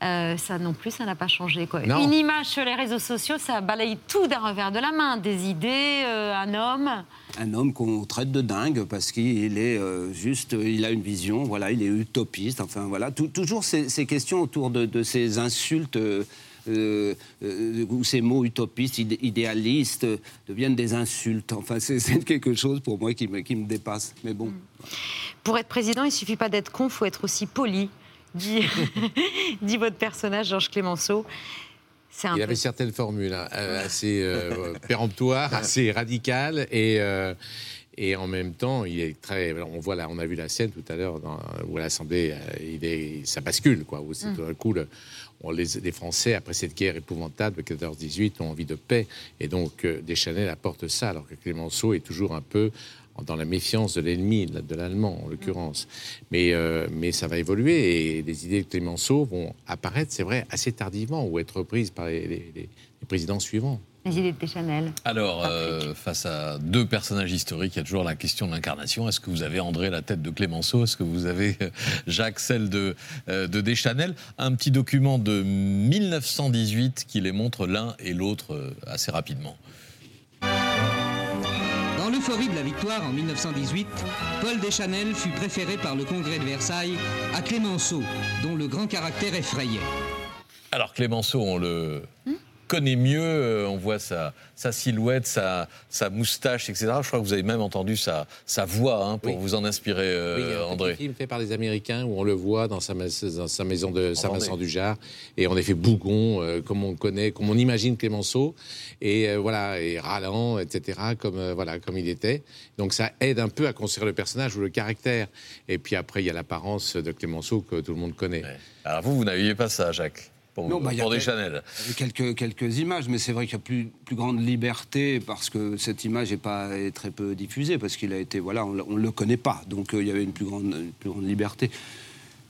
[SPEAKER 1] Euh, ça non plus, ça n'a pas changé. Quoi. Une image sur les réseaux sociaux, ça balaye tout d'un revers de la main. Des idées, euh, un homme.
[SPEAKER 8] Un homme qu'on traite de dingue parce qu'il est euh, juste, il a une vision, voilà, il est utopiste. Enfin voilà, toujours ces, questions autour de, ces insultes. où ces mots utopistes, idéalistes deviennent des insultes. Enfin, c'est quelque chose pour moi qui me, qui me dépasse. Mais bon.
[SPEAKER 1] Pour être président, il ne suffit pas d'être con, il faut être aussi poli dit, dit votre personnage, Georges Clémenceau.
[SPEAKER 9] Un il avait certaines formules hein, euh, assez euh, péremptoires, assez radicales et. Euh, et en même temps, il est très. On voit là, on a vu la scène tout à l'heure où l'Assemblée, il est, ça bascule quoi. Où c'est mm. tout d'un coup, on, les, les, Français après cette guerre épouvantable de 14-18 ont envie de paix, et donc Deschanel apporte ça, alors que Clémenceau est toujours un peu dans la méfiance de l'ennemi, de l'allemand en l'occurrence. Mais, euh, mais ça va évoluer et les idées de Clémenceau vont apparaître, c'est vrai, assez tardivement ou être prises par les, présidents suivants.
[SPEAKER 1] Les idées de Deschanel.
[SPEAKER 11] Alors, euh, face à deux personnages historiques, il y a toujours la question de l'incarnation. Est-ce que vous avez André la tête de Clémenceau? Est-ce que vous avez euh, Jacques celle de, de Deschanel? Un petit document de 1918 qui les montre l'un et l'autre assez rapidement
[SPEAKER 32] l'euphorie de la victoire en 1918, Paul Deschanel fut préféré par le Congrès de Versailles à Clémenceau, dont le grand caractère effrayait.
[SPEAKER 11] Alors Clémenceau, on le connaît mieux, euh, on voit sa, sa silhouette, sa, sa, moustache, etc. Je crois que vous avez même entendu sa, sa voix hein, pour vous en inspirer, euh, oui, il y a un André.
[SPEAKER 9] film fait par les Américains où on le voit dans sa, dans sa maison de Saint-Vincent-du-Jard et en effet bougon, euh, comme on connaît, comme on imagine Clémenceau, et voilà, et râlant, etc., comme, voilà, comme il était. Donc ça aide un peu à construire le personnage ou le caractère. Et puis après, il y a l'apparence de Clémenceau que tout le monde connaît.
[SPEAKER 11] Alors vous, vous n'aviez pas ça, Jacques? Pour, non, bah, des Chanel.
[SPEAKER 8] Quelques, quelques images, mais c'est vrai qu'il y a plus, plus grande liberté parce que cette image n'est pas très peu diffusée, parce qu'il a été, voilà, on ne le connaît pas, donc euh, il y avait une plus grande, une plus grande liberté.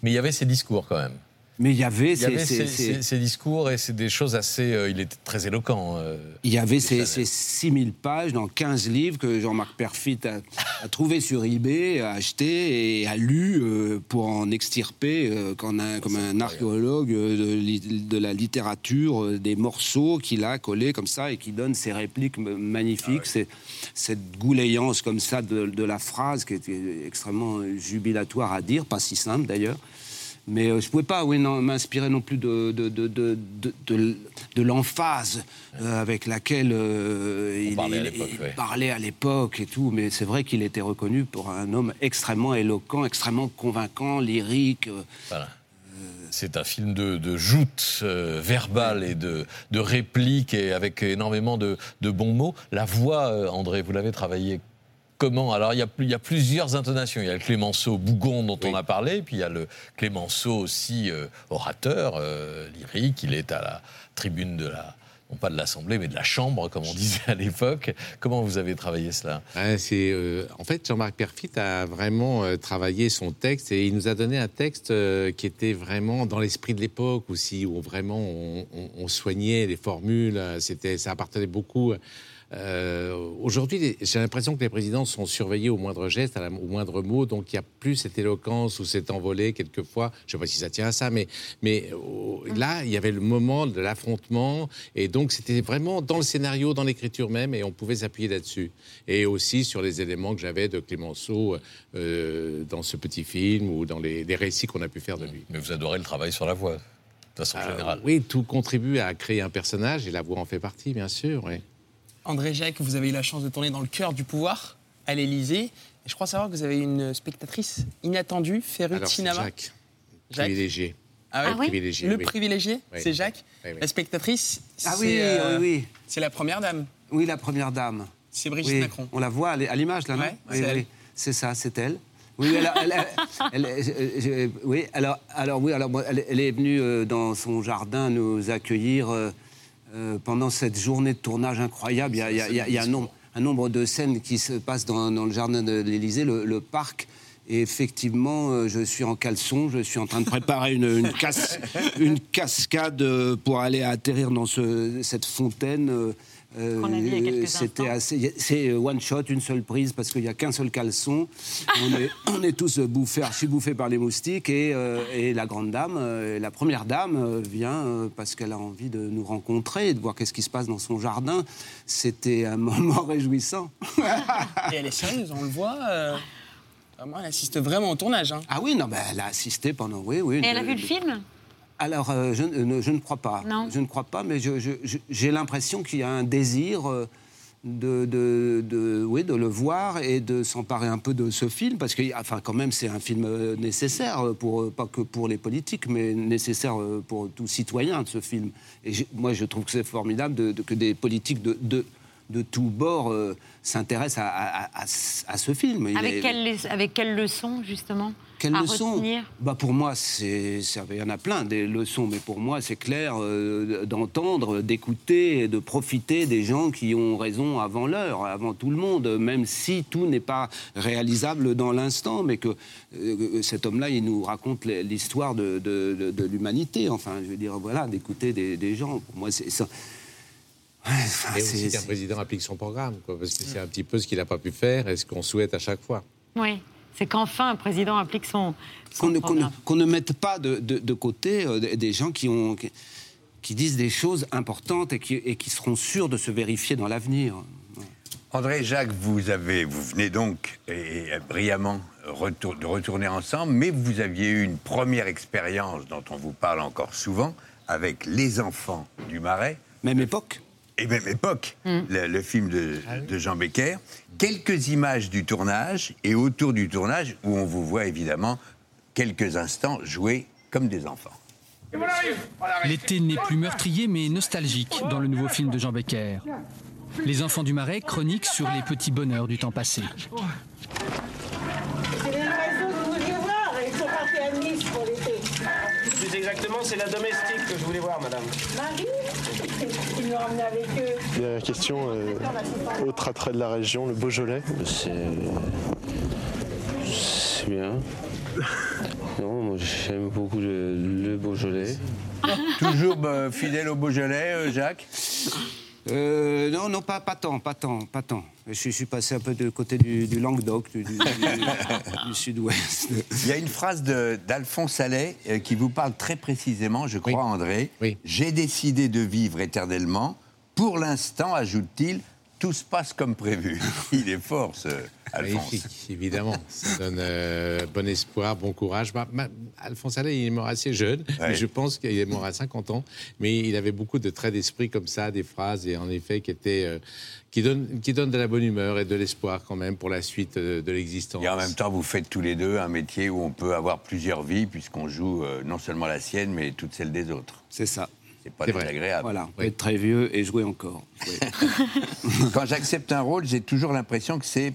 [SPEAKER 11] Mais il y avait ces discours quand même.
[SPEAKER 8] Mais il y avait,
[SPEAKER 11] ces, discours et c'est des choses assez. Euh, il était très éloquent.
[SPEAKER 8] Euh, il y avait ces, 6000 pages dans 15 livres que Jean-Marc Perfit a, trouvé sur eBay, a acheté et a lu euh, pour en extirper, comme un, comme un archéologue de, la littérature, des morceaux qu'il a collés comme ça et qui donne ces répliques magnifiques, ah cette goulayance comme ça de, de la phrase qui était extrêmement jubilatoire à dire, pas si simple d'ailleurs. Mais euh, je ne pouvais pas oui, m'inspirer non plus de, de, de, de l'emphase euh, avec laquelle euh, il, parlait à l'époque et tout. Mais c'est vrai qu'il était reconnu pour un homme extrêmement éloquent, extrêmement convaincant, lyrique. Voilà.
[SPEAKER 11] C'est un film de, de joute verbale et de, de répliques et avec énormément de, de bons mots. La voix, André, vous l'avez travaillé comment Alors, il y, a, il y, a, plusieurs intonations. Il y a le Clémenceau Bougon dont on a parlé, puis il y a le Clémenceau aussi euh, orateur, euh, lyrique. Il est à la tribune de la non pas de l'Assemblée, mais de la Chambre, comme on disait à l'époque. Comment vous avez travaillé cela?
[SPEAKER 9] C'est euh, En fait, Jean-Marc Perfit a vraiment travaillé son texte et il nous a donné un texte qui était vraiment dans l'esprit de l'époque aussi, où vraiment on, on, soignait les formules. C'était, ça appartenait beaucoup euh, aujourd'hui, j'ai l'impression que les présidents sont surveillés au moindre geste, au moindre mot, donc il n'y a plus cette éloquence ou cet envolé quelquefois. Je ne sais pas si ça tient à ça, mais, mais euh, là, il y avait le moment de l'affrontement, et donc c'était vraiment dans le scénario, dans l'écriture même, et on pouvait s'appuyer là-dessus. Et aussi sur les éléments que j'avais de Clémenceau euh, dans ce petit film ou dans les, les récits qu'on a pu faire de lui.
[SPEAKER 11] Mais vous adorez le travail sur la voix. De façon générale.
[SPEAKER 9] Oui, tout contribue à créer un personnage et la voix en fait partie, bien sûr. Oui.
[SPEAKER 33] André Jacques, vous avez eu la chance de tourner dans le cœur du pouvoir, à l'Élysée. Et je crois savoir que vous avez une spectatrice inattendue, férue de cinéma.
[SPEAKER 9] Jacques. Privilégié.
[SPEAKER 33] Ah, oui
[SPEAKER 9] privilégié,
[SPEAKER 33] Le
[SPEAKER 9] oui.
[SPEAKER 33] privilégié,
[SPEAKER 9] Oui.
[SPEAKER 33] c'est Jacques.
[SPEAKER 9] Oui, oui.
[SPEAKER 33] La spectatrice,
[SPEAKER 8] Ah
[SPEAKER 33] c'est, euh,
[SPEAKER 8] oui, oui.
[SPEAKER 33] C'est la première dame.
[SPEAKER 8] Oui, la première dame.
[SPEAKER 33] C'est Brigitte
[SPEAKER 8] Oui,
[SPEAKER 33] Macron.
[SPEAKER 8] On la voit à l'image, là, non
[SPEAKER 33] Ouais,
[SPEAKER 8] Oui,
[SPEAKER 33] c'est
[SPEAKER 8] ça, c'est elle. Oui, elle, a- elle a- elle- elle- je- oui, alors, alors, oui, alors, elle est venue euh, dans son jardin nous accueillir euh, euh, pendant cette journée de tournage incroyable. Il y a, un, nombre, de scènes qui se passent dans, le jardin de l'Élysée, le, parc. Et effectivement, euh, je suis en caleçon, je suis en train de préparer une, cascade euh, pour aller atterrir dans ce- cette fontaine. Euh, C'était assez. C'est euh, one shot, une seule prise, parce qu'il n'y a qu'un seul caleçon. On est, on est tous bouffés, archi bouffés par les moustiques. Et, euh, et la grande dame, euh, la première dame, euh, vient euh, parce qu'elle a envie de nous rencontrer et de voir qu'est-ce qui se passe dans son jardin. C'était un moment réjouissant.
[SPEAKER 33] Et elle est sérieuse, on le voit. euh, elle assiste vraiment au tournage. hein.
[SPEAKER 8] Ah oui, non, ben, elle a assisté pendant. Oui, oui.
[SPEAKER 1] Et elle a vu le film?
[SPEAKER 8] Alors, euh, je, ne- je ne crois pas.
[SPEAKER 1] Non.
[SPEAKER 8] Je ne crois pas, mais j'ai l'impression qu'il y a un désir euh, de, de, de- oui, de le voir et de s'emparer un peu de ce film, parce que, enfin, quand même, c'est un film euh, nécessaire, pour, pas que pour les politiques, mais nécessaire pour tout citoyen, de ce film. Et moi, je trouve que c'est formidable de, de- que des politiques de, de, tous bords euh, s'intéressent à, à- à- à ce- film. Il
[SPEAKER 1] avec
[SPEAKER 8] est-
[SPEAKER 1] quelle, les- avec quelle leçon, justement
[SPEAKER 8] quelle
[SPEAKER 1] à
[SPEAKER 8] leçon
[SPEAKER 1] retenir?
[SPEAKER 8] Bah Pour moi, il y en a plein des leçons, mais pour moi, c'est clair euh, d'entendre, d'écouter et de profiter des gens qui ont raison avant l'heure, avant tout le monde, même si tout n'est pas réalisable dans l'instant, mais que euh, cet homme-là, il nous raconte l'histoire de, de- de- de l'humanité. Enfin, je veux dire, voilà, d'écouter des, des gens. Pour moi, c'est ça. Ouais, enfin,
[SPEAKER 9] Et
[SPEAKER 8] c'est-
[SPEAKER 9] aussi qu'un président applique son programme, quoi, parce que c'est un petit peu ce qu'il n'a pas pu faire et ce qu'on souhaite à chaque fois.
[SPEAKER 1] Oui, c'est qu'enfin un président applique son, son
[SPEAKER 8] qu'on ne, qu'on ne-
[SPEAKER 1] programme.
[SPEAKER 8] qu'on ne mette pas de, de- de côté euh, des- des gens qui, ont, qui, qui disent des choses importantes et qui, et qui seront sûrs de se vérifier dans l'avenir.
[SPEAKER 14] André Jacques, vous, avez, vous venez donc et, et brillamment retour- de retourner ensemble, mais vous aviez eu une première expérience dont on vous parle encore souvent avec Les Enfants du Marais.
[SPEAKER 8] Même époque
[SPEAKER 14] Et même époque, le, le film de, de Jean Becker. Quelques images du tournage et autour du tournage où on vous voit évidemment quelques instants jouer comme des enfants.
[SPEAKER 34] L'été n'est plus meurtrier mais nostalgique dans le nouveau film de Jean Becker. Les enfants du Marais chroniquent sur les petits bonheurs du temps passé.
[SPEAKER 35] C'est les oiseaux que vous vouliez voir, ils sont partis à Nice pour l'été.
[SPEAKER 4] Plus exactement, c'est la domestique que je voulais voir, madame.
[SPEAKER 35] Marie, ils nous emmenés avec eux.
[SPEAKER 36] Dernière question, euh, autre attrait de la région, le Beaujolais.
[SPEAKER 37] C'est. C'est bien. Non, moi j'aime beaucoup le, le Beaujolais.
[SPEAKER 14] Toujours bah, fidèle au Beaujolais, euh, Jacques
[SPEAKER 8] Euh, non, non, pas, pas tant, pas tant, pas tant. Je, suis- passé un peu du côté du, du Languedoc, du, du- du- du sud-ouest.
[SPEAKER 14] Il y a une phrase de- d'Alphonse Allais euh, qui vous parle très précisément, je crois, André. J'ai décidé de vivre éternellement. Pour l'instant, ajoute-t-il, tout se passe comme prévu. Il est fort, ce Alphonse.
[SPEAKER 9] Magnifique, évidemment. Ça donne euh, bon espoir, bon courage. Bah, ma- Alphonse Allais, il est mort assez jeune, mais je pense qu'il est mort à 50 ans. Mais il avait beaucoup de traits d'esprit comme ça, des phrases, et en effet, qui, étaient, euh, qui, donnent, qui donnent de la bonne humeur et de l'espoir quand même pour la suite euh, de l'existence.
[SPEAKER 14] Et en même temps, vous faites tous les deux un métier où on peut avoir plusieurs vies, puisqu'on joue euh, non seulement la sienne, mais toutes celles des autres.
[SPEAKER 8] C'est ça.
[SPEAKER 14] C'est pas désagréable.
[SPEAKER 8] Voilà, être très vieux et jouer encore.
[SPEAKER 14] Quand j'accepte un rôle, j'ai toujours l'impression que c'est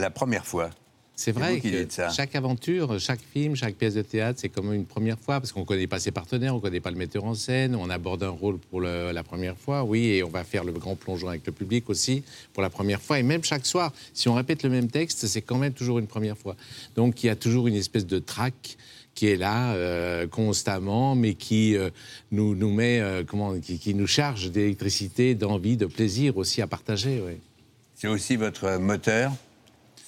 [SPEAKER 14] la première fois.
[SPEAKER 9] C'est vrai que
[SPEAKER 14] ça.
[SPEAKER 9] chaque aventure, chaque film, chaque pièce de théâtre, c'est comme une première fois, parce qu'on ne connaît pas ses partenaires, on ne connaît pas le metteur en scène, on aborde un rôle pour le- la première fois, oui, et on va faire le grand plongeon avec le public aussi pour la première fois. Et même chaque soir, si on répète le même texte, c'est quand même toujours une première fois. Donc il y a toujours une espèce de trac qui est là euh, constamment, mais qui euh, nous, nous met, euh, comment, qui, qui nous charge d'électricité, d'envie, de plaisir aussi à partager. ouais.
[SPEAKER 38] C'est aussi votre moteur?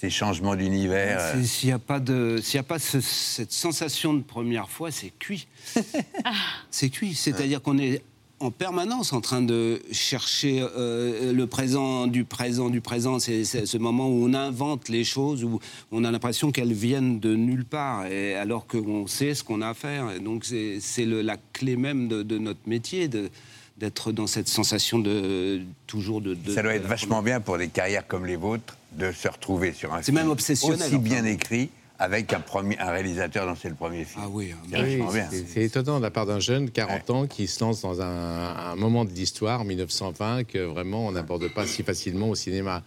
[SPEAKER 38] Ces changements d'univers.
[SPEAKER 8] C'est- S'il n'y a pas, de, s'il y a pas ce- cette sensation de première fois, c'est cuit. c'est cuit. C'est-à-dire qu'on est en permanence en train de chercher euh, le présent du présent du présent. C'est ce moment où on invente les choses, où on a l'impression qu'elles viennent de nulle part, et alors qu'on sait ce qu'on a à faire. Et donc c'est c'est le- la clé même de, de notre métier, de- d'être dans cette sensation de toujours de. de-
[SPEAKER 38] Ça doit être vachement bien pour des carrières comme les vôtres de se retrouver sur un
[SPEAKER 8] C'est
[SPEAKER 38] film
[SPEAKER 8] même obsessionnel,
[SPEAKER 38] aussi bien écrit avec un, premier, un réalisateur dont c'est le premier film.
[SPEAKER 8] Ah oui,
[SPEAKER 38] c'est vachement bien.
[SPEAKER 9] c'est- c'est étonnant de la part d'un jeune, 40 ans, qui se lance dans un, un moment de l'histoire, 1920, que vraiment on n'aborde pas si facilement au cinéma.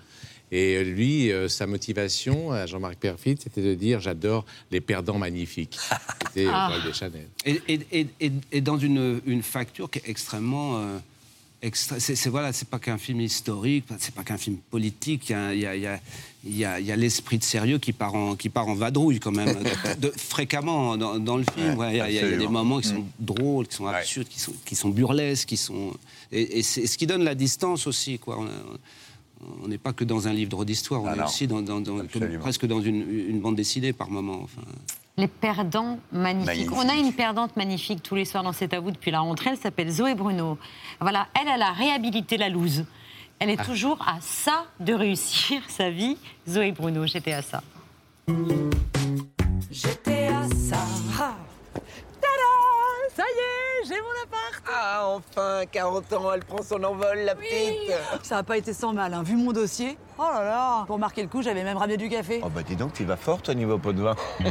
[SPEAKER 9] Et lui, euh, sa motivation, à Jean-Marc Perfit, c'était de dire j'adore les perdants magnifiques. C'était euh,
[SPEAKER 8] Ah.
[SPEAKER 9] Paul Deschanel.
[SPEAKER 8] Et, et- et- dans une, une facture qui est extrêmement. euh, extra- c'est c'est- voilà, c'est pas qu'un film historique, c'est pas qu'un film politique. Il y a, il y a- il y a- il y a- il y a l'esprit de sérieux qui part en, qui part en vadrouille quand même, de- de- fréquemment dans, dans le film.
[SPEAKER 38] Ouais,
[SPEAKER 8] Ouais, il, y a, il y a des moments qui sont
[SPEAKER 38] Mm.
[SPEAKER 8] drôles, qui sont absurdes, qui sont, qui sont burlesques, qui sont. Et, et c'est ce qui donne la distance aussi, quoi. On a- on n'est pas que dans un livre d'histoire, on
[SPEAKER 38] Ah
[SPEAKER 8] est
[SPEAKER 38] non.
[SPEAKER 8] aussi dans, dans- dans- comme-
[SPEAKER 38] Absolument.
[SPEAKER 8] presque dans une, une bande dessinée par moment. Enfin.
[SPEAKER 1] Les perdants magnifiques.
[SPEAKER 8] Magnifique.
[SPEAKER 1] On a une perdante magnifique tous les soirs dans cet à vous depuis la rentrée. Elle s'appelle Zoé Bruno. Voilà, elle, elle a réhabilité la loose. Elle est
[SPEAKER 8] Ah.
[SPEAKER 1] toujours à ça de réussir sa vie. Zoé Bruno, j'étais à ça.
[SPEAKER 39] J'étais à ça. Ça y est, j'ai mon appart
[SPEAKER 40] Ah, enfin, 40 ans, elle prend son envol, la petite.
[SPEAKER 39] Ça n'a pas été sans mal, hein. vu mon dossier. Oh là là Pour marquer le coup, j'avais même ramené du café.
[SPEAKER 40] Oh bah dis donc, tu vas forte au niveau pot de vin.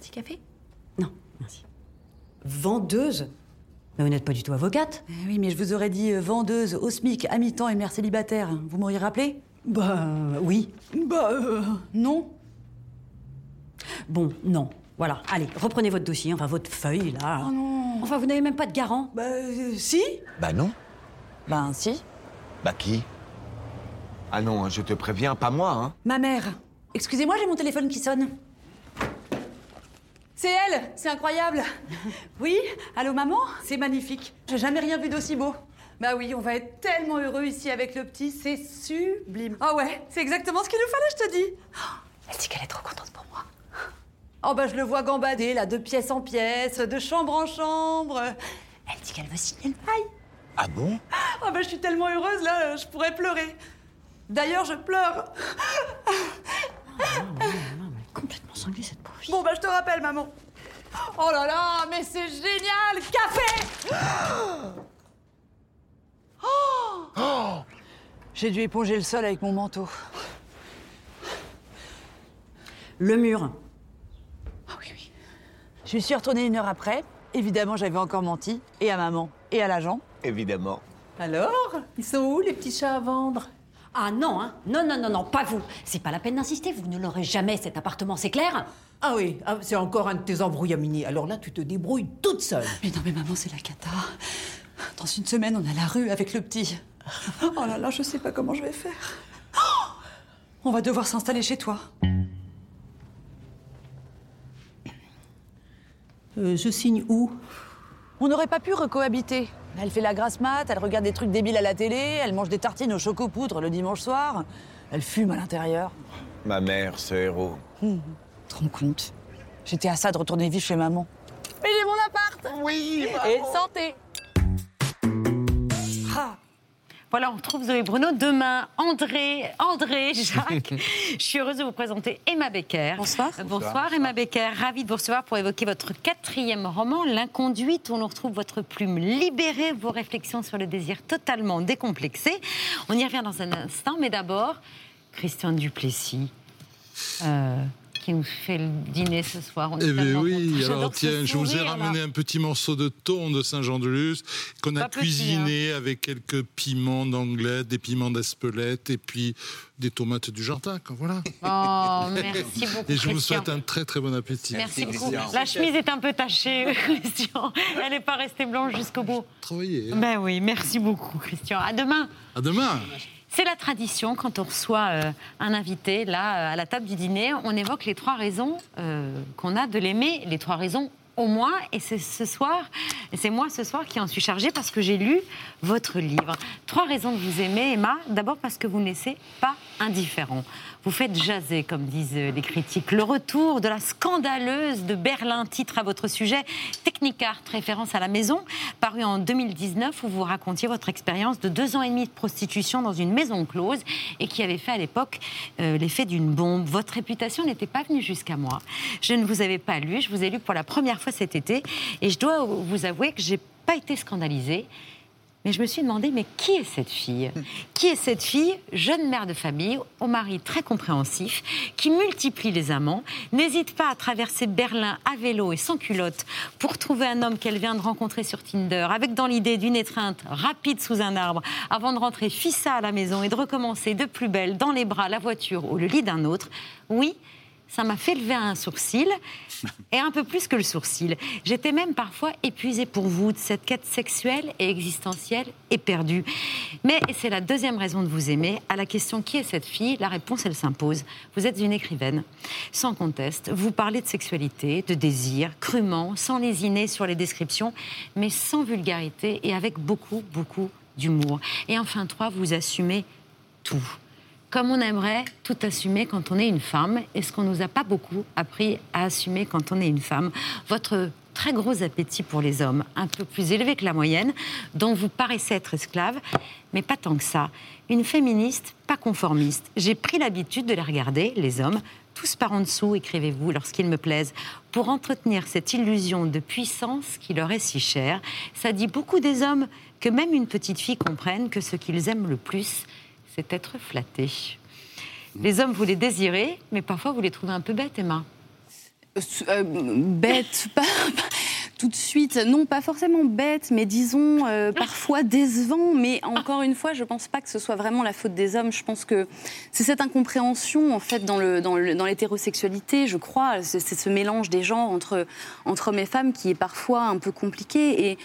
[SPEAKER 41] Petit café? Non, merci. Vendeuse? Mais vous n'êtes pas du tout avocate
[SPEAKER 39] Eh oui, mais je vous aurais dit euh, vendeuse, au SMIC, à mi-temps et mère célibataire. Vous m'auriez rappelé?
[SPEAKER 41] Bah oui.
[SPEAKER 39] Bah euh, non.
[SPEAKER 41] Bon, non. Voilà, allez, reprenez votre dossier, enfin votre feuille là.
[SPEAKER 39] Oh non
[SPEAKER 41] Enfin, vous n'avez même pas de garant
[SPEAKER 39] Bah euh, si
[SPEAKER 40] Bah non.
[SPEAKER 39] Ben si.
[SPEAKER 40] Bah qui? Ah non, hein, je te préviens, pas moi, hein.
[SPEAKER 39] Ma mère. Excusez-moi, j'ai mon téléphone qui sonne. C'est elle, c'est incroyable. Oui, allô maman, c'est magnifique. J'ai jamais rien vu d'aussi beau. Bah oui, on va être tellement heureux ici avec le petit, c'est sublime. Ah ouais, c'est exactement ce qu'il nous fallait, je te dis. Elle dit qu'elle est trop contente pour moi. Oh bah je le vois gambader là, de pièce en pièce, de chambre en chambre. Elle dit qu'elle veut signer le bail.
[SPEAKER 40] Ah bon?
[SPEAKER 39] Oh bah je suis tellement heureuse là, je pourrais pleurer. D'ailleurs, je pleure.
[SPEAKER 41] Complètement cinglée cette pauvre.
[SPEAKER 39] Bon, bah, je te rappelle, maman. Oh là là, mais c'est génial Café Oh J'ai dû éponger le sol avec mon manteau.
[SPEAKER 41] Le mur.
[SPEAKER 39] Je me suis retournée une heure après. Évidemment, j'avais encore menti. Et à maman, et à l'agent.
[SPEAKER 40] Évidemment.
[SPEAKER 39] Alors Ils sont où, les petits chats à vendre?
[SPEAKER 41] Ah non, hein Non, non, non, non, pas vous. C'est pas la peine d'insister, vous ne l'aurez jamais cet appartement, c'est clair?
[SPEAKER 39] Ah oui, ah, c'est encore un de tes embrouillamini. Alors là, tu te débrouilles toute seule. Mais non, mais maman, c'est la cata. Dans une semaine, on a la rue avec le petit. Oh là là, je sais pas comment je vais faire. Oh on va devoir s'installer chez toi.
[SPEAKER 41] Euh, Je signe où
[SPEAKER 39] On n'aurait pas pu recohabiter. Elle fait la grasse mat, elle regarde des trucs débiles à la télé, elle mange des tartines au chocopoudre le dimanche soir, elle fume à l'intérieur.
[SPEAKER 40] Ma mère, ce héros.
[SPEAKER 39] Hum, te rends compte? J'étais à ça de retourner vivre chez maman. Mais j'ai mon appart
[SPEAKER 40] Oui
[SPEAKER 39] Et santé
[SPEAKER 1] Ah. Voilà, on retrouve Zoé Bruno demain. André, André, Jacques. Je suis heureuse de vous présenter Emma Becker.
[SPEAKER 39] Bonsoir.
[SPEAKER 1] Bonsoir, Emma Becker. Ravie de vous recevoir pour évoquer votre quatrième roman, L'inconduite, où on retrouve votre plume libérée, vos réflexions sur le désir totalement décomplexé. On y revient dans un instant, mais d'abord, Christian Duplessis. euh, qui nous fait le dîner ce soir. On
[SPEAKER 42] Eh bien oui, alors tiens, je vous ai ramené un petit morceau de thon de Saint-Jean-de-Luz qu'on a
[SPEAKER 1] Pas petit,
[SPEAKER 42] cuisiné avec quelques piments d'Anglais, des piments d'Espelette et puis des tomates du jardin. quoi, Voilà.
[SPEAKER 1] Oh, merci beaucoup.
[SPEAKER 42] Et je vous
[SPEAKER 1] Christian.
[SPEAKER 42] souhaite un très très bon appétit.
[SPEAKER 1] Merci beaucoup. La chemise est un peu tachée, Christian. Elle n'est pas restée blanche jusqu'au bout.
[SPEAKER 42] Travaillez. hein.
[SPEAKER 1] Ben oui, merci beaucoup, Christian. À demain.
[SPEAKER 42] À demain.
[SPEAKER 1] C'est la tradition quand on reçoit euh, un invité là euh, à la table du dîner, on évoque les trois raisons euh, qu'on a de l'aimer, les trois raisons au moins, et c'est ce soir, c'est moi ce soir qui en suis chargée parce que j'ai lu votre livre. Trois raisons de vous aimer, Emma. D'abord parce que vous ne laissez pas indifférent. Vous faites jaser, comme disent les critiques. Le retour de la scandaleuse de Berlin, titre à votre sujet, Technicart, référence à la maison, paru en 2019, où vous racontiez votre expérience de deux ans et demi de prostitution dans une maison close et qui avait fait à l'époque euh, l'effet d'une bombe. Votre réputation n'était pas venue jusqu'à moi. Je ne vous avais pas lu, je vous ai lu pour la première fois cet été. Et je dois vous avouer que j'ai pas été scandalisée. Mais je me suis demandé, mais qui est cette fille? Qui est cette fille, jeune mère de famille, au mari très compréhensif, qui multiplie les amants, n'hésite pas à traverser Berlin à vélo et sans culotte pour trouver un homme qu'elle vient de rencontrer sur Tinder, avec dans l'idée d'une étreinte rapide sous un arbre, avant de rentrer fissa à la maison et de recommencer de plus belle dans les bras, la voiture ou le lit d'un autre? Oui, ça m'a fait lever un sourcil, et un peu plus que le sourcil. J'étais même parfois épuisée pour vous de cette quête sexuelle et existentielle éperdue. Mais, c'est la deuxième raison de vous aimer, à la question qui est cette fille, la réponse, elle s'impose. Vous êtes une écrivaine, sans conteste. Vous parlez de sexualité, de désir, crûment, sans lésiner sur les descriptions, mais sans vulgarité et avec beaucoup, beaucoup d'humour. Et enfin, trois, vous assumez tout comme on aimerait tout assumer quand on est une femme, et ce qu'on nous a pas beaucoup appris à assumer quand on est une femme. Votre très gros appétit pour les hommes, un peu plus élevé que la moyenne, dont vous paraissez être esclave, mais pas tant que ça. Une féministe, pas conformiste. J'ai pris l'habitude de les regarder, les hommes, tous par en dessous, écrivez-vous, lorsqu'ils me plaisent, pour entretenir cette illusion de puissance qui leur est si chère. Ça dit beaucoup des hommes que même une petite fille comprenne que ce qu'ils aiment le plus, c'est être flatté. Les hommes, vous les désirez, mais parfois vous les trouvez un peu bêtes, Emma.
[SPEAKER 43] Euh, euh, bêtes, pas, tout de suite, non pas forcément bête, mais disons euh, parfois décevant. Mais encore une fois, je ne pense pas que ce soit vraiment la faute des hommes. Je pense que c'est cette incompréhension en fait dans le dans l'hétérosexualité, je crois. C'est ce mélange des genres entre entre hommes et femmes qui est parfois un peu compliqué. Et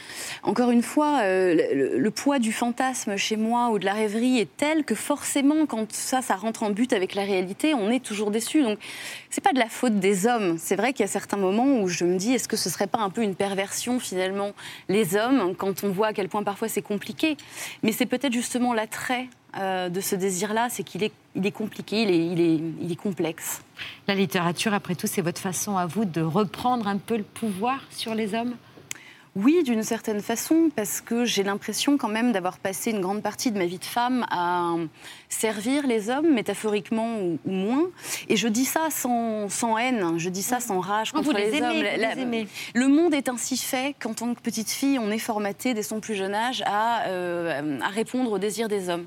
[SPEAKER 43] encore une fois, euh, le, poids du fantasme chez moi ou de la rêverie est tel que forcément, quand ça ça rentre en but avec la réalité, on est toujours déçu. Donc c'est pas de la faute des hommes. C'est vrai qu'il y a certains moments où je me dis, est-ce que ce serait pas un peu une perversion finalement les hommes quand on voit à quel point parfois c'est compliqué. Mais c'est peut-être justement l'attrait euh, de ce désir-là, c'est qu'il est, compliqué, il est complexe.
[SPEAKER 1] La littérature, après tout, c'est votre façon à vous de reprendre un peu le pouvoir sur les hommes?
[SPEAKER 43] Oui, d'une certaine façon, parce que j'ai l'impression quand même d'avoir passé une grande partie de ma vie de femme à servir les hommes, métaphoriquement ou, moins. Et je dis ça sans, sans, haine, je dis ça sans rage contre les, les, hommes. Le monde est ainsi fait qu'en tant que petite fille, on est formaté dès son plus jeune âge à, euh, à répondre aux désirs des hommes.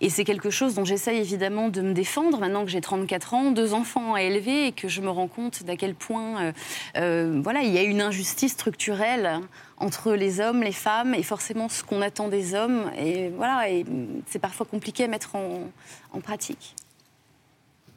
[SPEAKER 43] Et c'est quelque chose dont j'essaye évidemment de me défendre maintenant que j'ai 34 ans, deux enfants à élever et que je me rends compte d'à quel point euh, euh, voilà, il y a une injustice structurelle entre les hommes, les femmes et forcément ce qu'on attend des hommes. Et voilà, et c'est parfois compliqué à mettre en, pratique.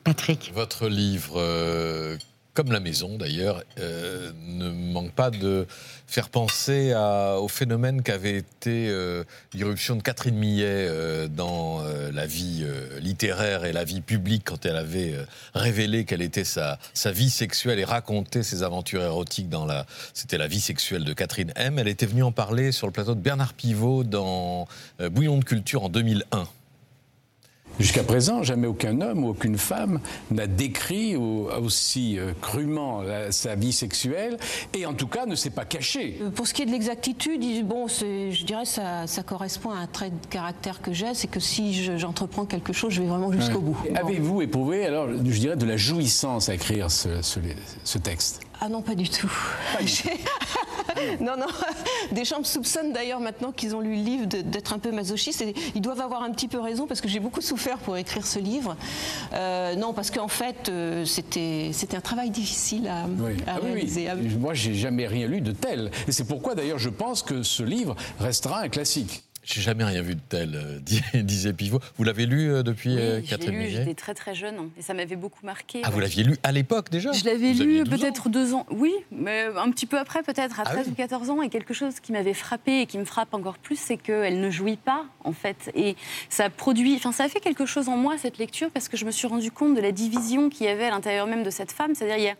[SPEAKER 1] Patrick.
[SPEAKER 11] Votre livre, euh, comme la maison d'ailleurs, euh, ne manque pas de faire penser au phénomène qu'avait été euh, l'irruption de Catherine Millet euh, dans la vie littéraire et la vie publique quand elle avait révélé quelle était sa, vie sexuelle et raconté ses aventures érotiques dans la... C'était la vie sexuelle de Catherine M. Elle était venue en parler sur le plateau de Bernard Pivot dans Bouillon de culture en 2001.
[SPEAKER 44] Jusqu'à présent, jamais aucun homme ou aucune femme n'a décrit aussi euh, crûment sa vie sexuelle et en tout cas ne s'est pas caché.
[SPEAKER 45] Euh, pour ce qui est de l'exactitude, bon, je dirais ça, ça correspond à un trait de caractère que j'ai, c'est que si j'entreprends quelque chose, je vais vraiment jusqu'au bout.
[SPEAKER 44] Avez-vous éprouvé alors, je dirais, de la jouissance à écrire ce texte?
[SPEAKER 45] Ah non, pas du tout. non, non. Des gens me soupçonnent d'ailleurs maintenant qu'ils ont lu le livre d'être un peu masochiste. Et ils doivent avoir un petit peu raison parce que j'ai beaucoup souffert pour écrire ce livre. Euh, non, parce qu'en fait, euh, c'était un travail difficile à, ah réaliser.
[SPEAKER 44] Oui. Moi, j'ai jamais rien lu de tel. Et c'est pourquoi d'ailleurs je pense que ce livre restera un classique.
[SPEAKER 11] J'ai jamais rien vu de tel, euh, disait Pivot. Vous l'avez lu euh, depuis
[SPEAKER 43] oui, Catherine lu, J'étais très très jeune hein, et ça m'avait beaucoup marqué.
[SPEAKER 11] Ah, vous l'aviez lu à l'époque déjà?
[SPEAKER 43] Je l'avais lu peut-être deux ans. Oui, mais un petit peu après, peut-être à 13 ah ou 14 ans. Et quelque chose qui m'avait frappé et qui me frappe encore plus, c'est qu'elle ne jouit pas en fait. Et ça produit, enfin ça a fait quelque chose en moi cette lecture parce que je me suis rendu compte de la division qu'il y avait à l'intérieur même de cette femme. C'est-à-dire il y a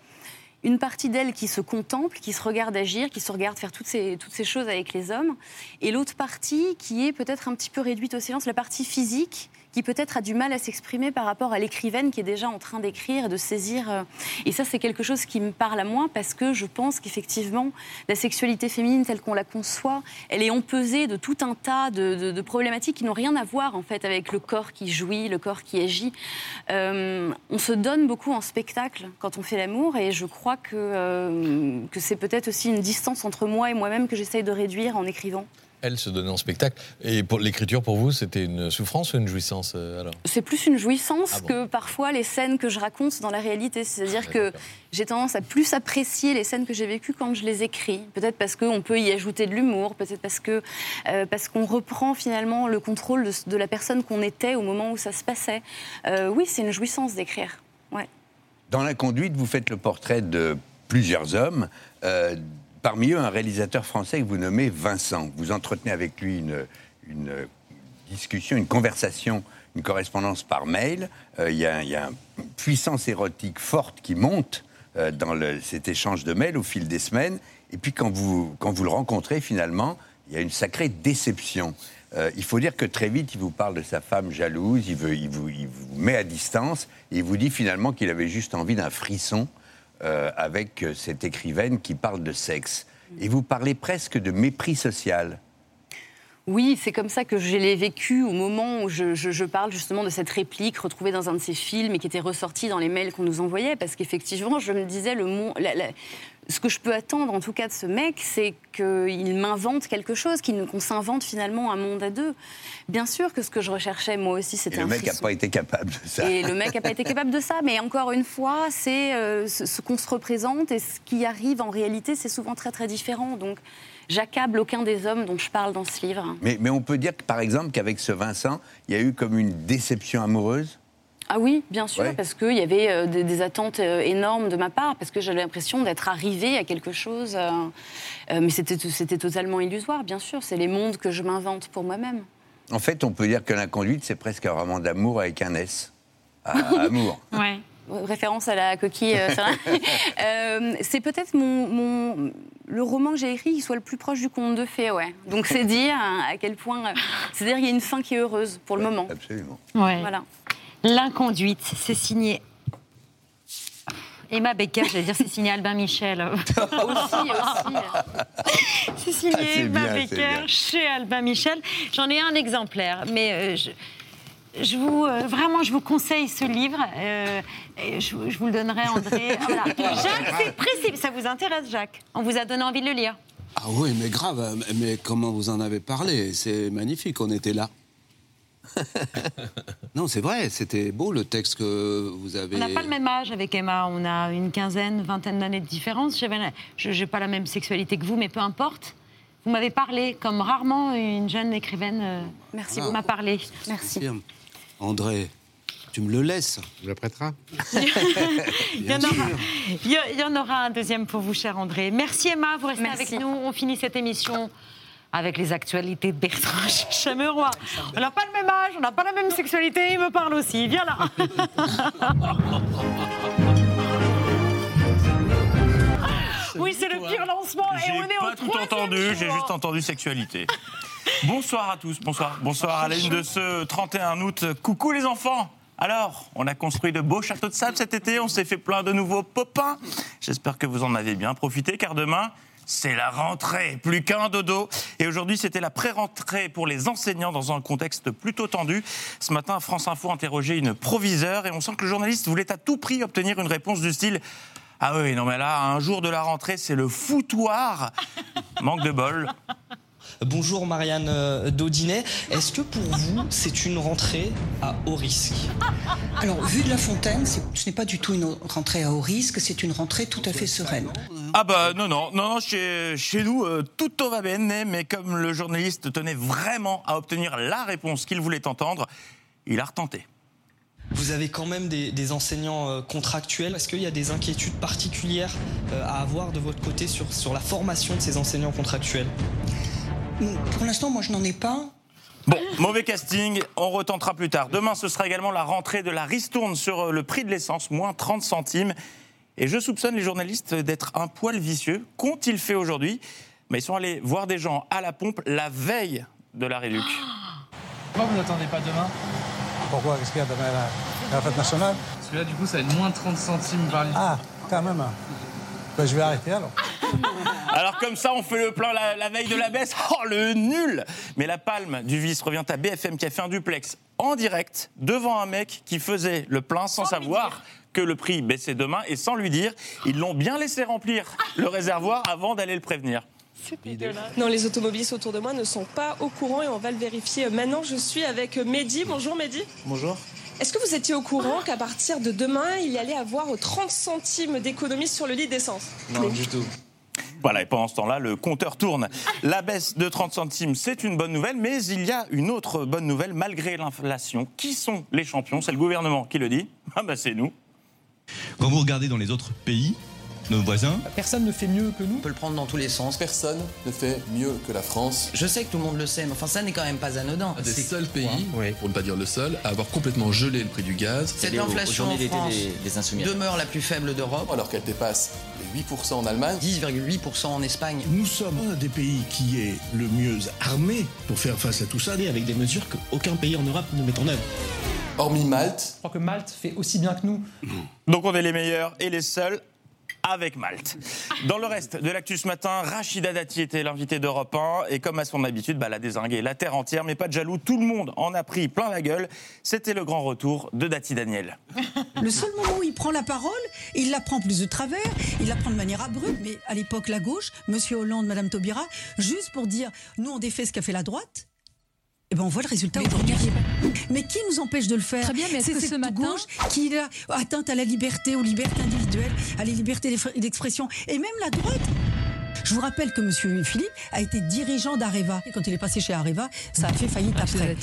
[SPEAKER 43] une partie d'elle qui se contemple, qui se regarde agir, qui se regarde faire toutes ces, toutes ces choses avec les hommes, et l'autre partie qui est peut-être un petit peu réduite au silence, la partie physique, qui peut-être a du mal à s'exprimer par rapport à l'écrivaine qui est déjà en train d'écrire, de saisir. euh, Et ça, c'est quelque chose qui me parle à moi parce que je pense qu'effectivement, la sexualité féminine telle qu'on la conçoit, elle est empesée de tout un tas de problématiques qui n'ont rien à voir en fait avec le corps qui jouit, le corps qui agit. Euh, on se donne beaucoup en spectacle quand on fait l'amour et je crois que, euh, que c'est peut-être aussi une distance entre moi et moi-même que j'essaye de réduire en écrivant.
[SPEAKER 11] Elle se donnait en spectacle. Et pour l'écriture, pour vous, c'était une souffrance ou une jouissance euh, alors?
[SPEAKER 43] C'est plus une jouissance
[SPEAKER 11] Ah bon
[SPEAKER 43] que parfois les scènes que je raconte dans la réalité. C'est-à-dire que j'ai tendance à plus apprécier les scènes que j'ai vécues quand je les écris. Peut-être parce qu'on peut y ajouter de l'humour, peut-être parce que euh, parce qu'on reprend finalement le contrôle de, de la personne qu'on était au moment où ça se passait. Euh, oui, c'est une jouissance d'écrire. Ouais.
[SPEAKER 14] Dans la conduite, vous faites le portrait de plusieurs hommes. euh, parmi eux, un réalisateur français que vous nommez Vincent. Vous entretenez avec lui une, discussion, une conversation, une correspondance par mail. Euh, Il y, a- une puissance érotique forte qui monte euh, dans cet échange de mails au fil des semaines. Et puis quand vous, quand vous le rencontrez, finalement, il y a une sacrée déception. Euh, il faut dire que très vite, il vous parle de sa femme jalouse, il, vous, il vous met à distance, et il vous dit finalement qu'il avait juste envie d'un frisson euh, avec cette écrivaine qui parle de sexe. Et vous parlez presque de mépris social.
[SPEAKER 43] Oui, c'est comme ça que je l'ai vécu au moment où je, parle justement de cette réplique retrouvée dans un de ses films et qui était ressortie dans les mails qu'on nous envoyait. Parce qu'effectivement, je me disais, le mon- la- la- ce que je peux attendre en tout cas de ce mec, c'est qu'il m'invente quelque chose, qu'il- qu'on s'invente finalement un monde à deux. Bien sûr que ce que je recherchais moi aussi, c'était
[SPEAKER 14] le
[SPEAKER 43] un
[SPEAKER 14] mec n'a pas été capable de ça.
[SPEAKER 43] Et le mec n'a pas été capable de ça. Mais encore une fois, c'est euh, ce, ce qu'on se représente et ce qui arrive en réalité, c'est souvent très très différent. Donc, j'accable aucun des hommes dont je parle dans ce livre.
[SPEAKER 14] Mais, mais on peut dire que, par exemple qu'avec ce Vincent, il y a eu comme une déception amoureuse.
[SPEAKER 43] Ah oui, bien sûr,
[SPEAKER 14] Ouais.
[SPEAKER 43] parce qu'il y avait euh, des, des attentes euh, énormes de ma part, parce que j'avais l'impression d'être arrivée à quelque chose. euh, euh, mais c'était totalement illusoire, bien sûr. C'est les mondes que je m'invente pour moi-même.
[SPEAKER 14] En fait, on peut dire que la conduite, c'est presque un roman d'amour avec un S. Ah, amour.
[SPEAKER 43] Ouais. Référence à la coquille. euh. Euh, c'est peut-être mon, mon- le roman que j'ai écrit qui soit le plus proche du conte de fées, ouais. Donc c'est dire à quel point. euh, C'est-à-dire qu'il y a une fin qui est heureuse pour le moment.
[SPEAKER 14] Absolument.
[SPEAKER 1] Ouais.
[SPEAKER 43] Voilà.
[SPEAKER 1] L'inconduite, c'est signé. Emma Becker, j'allais dire c'est signé Albin Michel.
[SPEAKER 43] aussi, aussi.
[SPEAKER 1] C'est signé
[SPEAKER 43] Ah,
[SPEAKER 1] Emma
[SPEAKER 43] bien,
[SPEAKER 1] Becker chez Albin Michel. J'en ai un exemplaire, mais euh, je, je vous, euh, vraiment, je vous conseille ce livre. euh, et je, vous- je vous le donnerai, André. Voilà. Jacques, c'est précis. Ça vous intéresse, Jacques? On vous a donné envie de le lire.
[SPEAKER 8] Ah oui, mais grave, mais comment vous en avez parlé? C'est magnifique, on était là. non, c'est vrai, c'était beau le texte que vous avez.
[SPEAKER 1] On n'a pas le même âge avec Emma. On a une quinzaine, vingtaine d'années de différence. Je n'ai pas la même sexualité que vous, mais peu importe. Vous m'avez parlé comme rarement une jeune écrivaine euh,
[SPEAKER 43] Merci
[SPEAKER 1] m'a parlé.
[SPEAKER 43] Merci.
[SPEAKER 8] Confirme. André, tu me le laisses
[SPEAKER 9] Tu me le prêteras
[SPEAKER 1] Il y, en aura, il y a- il y en aura un deuxième pour vous, cher André. Merci Emma, vous restez
[SPEAKER 43] Merci.
[SPEAKER 1] avec nous. On finit cette émission avec les actualités de Bertrand Chameroy. On n'a pas le même âge, on n'a pas la même sexualité, il me parle aussi. Viens là. oui, c'est le pire lancement et on est au
[SPEAKER 46] pas tout entendu, j'ai juste entendu sexualité. bonsoir à tous, bonsoir. Bonsoir à la de ce 31 août. Coucou les enfants alors, on a construit de beaux châteaux de sable cet été, on s'est fait plein de nouveaux popins. J'espère que vous en avez bien profité, car demain, c'est la rentrée, plus qu'un dodo. Et aujourd'hui, c'était la pré-rentrée pour les enseignants dans un contexte plutôt tendu. Ce matin, France Info interrogeait une proviseure et on sent que le journaliste voulait à tout prix obtenir une réponse du style Ah oui, non mais là, un jour de la rentrée, c'est le foutoir. Manque de bol.
[SPEAKER 45] Bonjour Marianne euh, Daudinet. Est-ce que pour vous, c'est une rentrée à haut risque
[SPEAKER 47] Alors, vu de la fontaine, ce n'est pas du tout une rentrée à haut risque, c'est une rentrée tout à fait sereine.
[SPEAKER 46] Ah bah non, non, non, non, chez, chez nous, euh, tout va bene, mais comme le journaliste tenait vraiment à obtenir la réponse qu'il voulait entendre, il a retenté.
[SPEAKER 45] Vous avez quand même des, des enseignants euh, contractuels. Est-ce qu'il y a des inquiétudes particulières à avoir de votre côté sur, sur la formation de ces enseignants contractuels?
[SPEAKER 47] Pour l'instant, moi, je n'en ai pas.
[SPEAKER 46] Bon, mauvais casting, on retentera plus tard. Demain, ce sera également la rentrée de la ristourne sur euh, le prix de l'essence, moins 30 centimes. Et je soupçonne les journalistes d'être un poil vicieux. Qu'ont-ils fait aujourd'hui? Mais Ils sont allés voir des gens à la pompe la veille de la réduc.
[SPEAKER 48] Pourquoi vous n'attendez pas demain?
[SPEAKER 49] Pourquoi? Qu'est-ce qu'il y a demain là? La fête nationale?
[SPEAKER 48] Parce que là, du coup, ça va être moins 30 centimes par litre.
[SPEAKER 49] Ah, quand même. Ben, je vais arrêter alors.
[SPEAKER 46] Alors comme ça, on fait le plein la, la veille de la baisse. Oh, le nul Mais la palme du vice revient à BFM qui a fait un duplex en direct devant un mec qui faisait le plein sans savoir que le prix baissait demain et sans lui dire. Ils l'ont bien laissé remplir le réservoir avant d'aller le prévenir.
[SPEAKER 50] Non, les automobilistes autour de moi ne sont pas au courant et on va le vérifier maintenant. Je suis avec Mehdi. Bonjour Mehdi.
[SPEAKER 48] Bonjour.
[SPEAKER 50] Est-ce que vous étiez au courant qu'à partir de demain, il y allait avoir 30 centimes d'économie sur le litre d'essence?
[SPEAKER 48] Non, du tout.
[SPEAKER 46] Voilà, et pendant ce temps-là, le compteur tourne. La baisse de 30 centimes, c'est une bonne nouvelle, mais il y a une autre bonne nouvelle malgré l'inflation. Qui sont les champions? C'est le gouvernement qui le dit. Ah bah c'est nous.
[SPEAKER 51] Quand vous regardez dans les autres pays, nos voisins,
[SPEAKER 52] Personne ne fait mieux que nous.
[SPEAKER 53] On peut le prendre dans tous les sens. Personne ne fait mieux que la France. Je sais que tout le monde le sait, mais enfin ça n'est quand même pas anodin.
[SPEAKER 54] Un des seuls pays, pour ne pas dire le seul, à avoir complètement gelé le prix du gaz.
[SPEAKER 53] Cette inflation en France demeure la plus faible d'Europe.
[SPEAKER 54] Alors qu'elle dépasse les 8% en Allemagne.
[SPEAKER 53] 10,8% en Espagne.
[SPEAKER 55] Nous sommes un des pays qui est le mieux armé pour faire face à tout ça.
[SPEAKER 51] et avec des mesures qu'aucun pays en Europe ne met en œuvre.
[SPEAKER 54] Hormis Malte.
[SPEAKER 52] Je crois que Malte fait aussi bien que nous.
[SPEAKER 46] Donc on est les meilleurs et les seuls avec Malte. Dans le reste de l'actu ce matin, Rachida Dati était l'invité d'Europe 1 et comme à son habitude, bah, elle a la terre entière, mais pas de jaloux, tout le monde en a pris plein la gueule. C'était le grand retour de Dati Daniel.
[SPEAKER 56] Le seul moment où il prend la parole, il la prend plus de travers, il la prend de manière abrupte, mais à l'époque la gauche, Monsieur Hollande, Madame Taubira, juste pour dire nous on défait ce qu'a fait la droite. Eh ben on voit le résultat aujourd'hui. Mais qui nous empêche de le faire
[SPEAKER 57] Très bien, mais est-ce
[SPEAKER 56] C'est
[SPEAKER 57] ce
[SPEAKER 56] cette
[SPEAKER 57] matin-
[SPEAKER 56] gauche qui a atteinte à la liberté, aux libertés individuelles, à la liberté d'eff- d'expression, et même la droite. Je vous rappelle que Monsieur Philippe a été dirigeant d'Areva. Et quand il est passé chez Areva, ça a fait faillite après.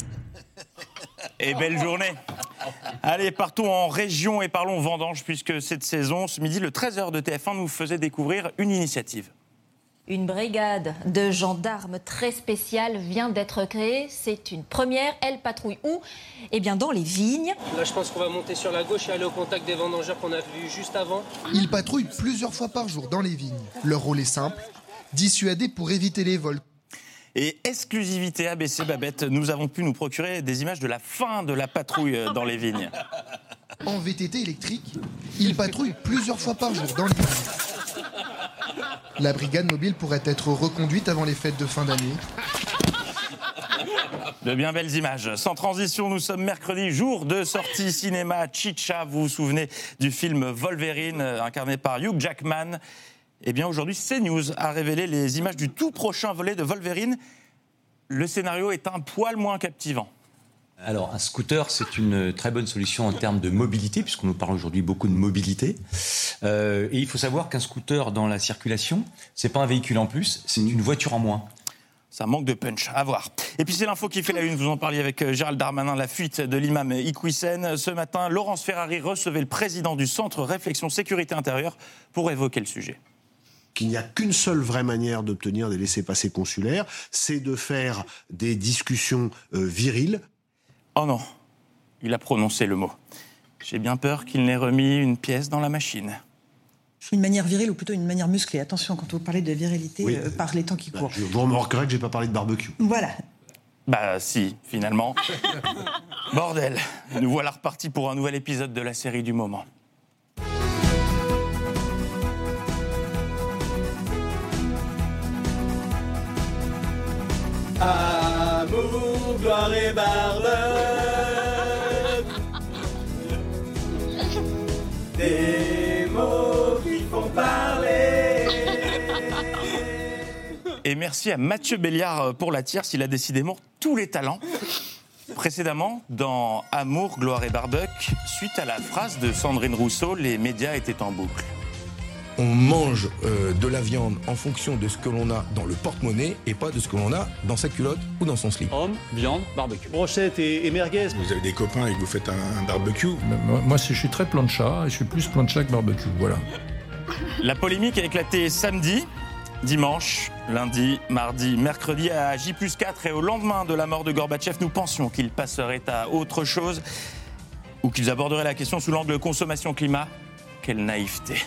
[SPEAKER 46] Et belle journée. Allez, partons en région et parlons vendange, puisque cette saison, ce midi, le 13h de TF1 nous faisait découvrir une initiative.
[SPEAKER 58] Une brigade de gendarmes très spéciale vient d'être créée. C'est une première. Elle patrouille où? Eh bien, dans les vignes.
[SPEAKER 59] Là, je pense qu'on va monter sur la gauche et aller au contact des vendangeurs qu'on a vus juste avant.
[SPEAKER 60] Ils patrouillent plusieurs fois par jour dans les vignes. Leur rôle est simple dissuader pour éviter les vols.
[SPEAKER 46] Et exclusivité ABC Babette, nous avons pu nous procurer des images de la fin de la patrouille euh, dans les vignes.
[SPEAKER 60] En VTT électrique, ils patrouillent plusieurs fois par jour dans les vignes. La brigade mobile pourrait être reconduite avant les fêtes de fin d'année.
[SPEAKER 46] De bien belles images. Sans transition, nous sommes mercredi, jour de sortie cinéma Chicha. Vous vous souvenez du film Wolverine, euh, incarné par Hugh Jackman? Eh bien, aujourd'hui, CNews a révélé les images du tout prochain volet de Wolverine. Le scénario est un poil moins captivant.
[SPEAKER 61] Alors, un scooter, c'est une très bonne solution en termes de mobilité, puisqu'on nous parle aujourd'hui beaucoup de mobilité. Euh, et il faut savoir qu'un scooter dans la circulation, c'est pas un véhicule en plus, c'est une voiture en moins.
[SPEAKER 46] Ça manque de punch, à voir. Et puis c'est l'info qui fait la une, vous en parliez avec euh, Gérald Darmanin, la fuite de l'imam Iqwisen. Ce matin, Laurence Ferrari recevait le président du Centre Réflexion Sécurité Intérieure pour évoquer le sujet.
[SPEAKER 62] qu'il n'y a qu'une seule vraie manière d'obtenir des laissés-passer consulaires, c'est de faire des discussions euh, viriles.
[SPEAKER 46] Oh non, il a prononcé le mot. J'ai bien peur qu'il n'ait remis une pièce dans la machine.
[SPEAKER 41] Une manière virile ou plutôt une manière musclée. Attention, quand vous parlez de virilité,
[SPEAKER 62] Oui.
[SPEAKER 41] euh, par les temps qui courent.
[SPEAKER 62] Je vous remarquerez que j'ai pas parlé de barbecue.
[SPEAKER 41] Voilà.
[SPEAKER 46] Bah si, finalement. Bordel, nous voilà repartis pour un nouvel épisode de la série du moment.
[SPEAKER 63] Amour, gloire et barbecue. Des mots qui font parler.
[SPEAKER 46] Et merci à Mathieu Béliard pour la tierce, il a décidément tous les talents. Précédemment, dans Amour, gloire et barbecue, suite à la phrase de Sandrine Rousseau, les médias étaient en boucle.
[SPEAKER 64] On mange euh, de la viande en fonction de ce que l'on a dans le porte-monnaie et pas de ce que l'on a dans sa culotte ou dans son slip.
[SPEAKER 59] Homme, viande, barbecue. Brochette et, et merguez.
[SPEAKER 64] Vous avez des copains et que vous faites un, un barbecue.
[SPEAKER 65] Moi, moi, je suis très plancha et je suis plus plancha que barbecue. Voilà.
[SPEAKER 46] La polémique a éclaté samedi, dimanche, lundi, mardi, mercredi à J 4 et au lendemain de la mort de Gorbatchev, nous pensions qu'ils passeraient à autre chose ou qu'ils aborderaient la question sous l'angle consommation-climat. Quelle naïveté.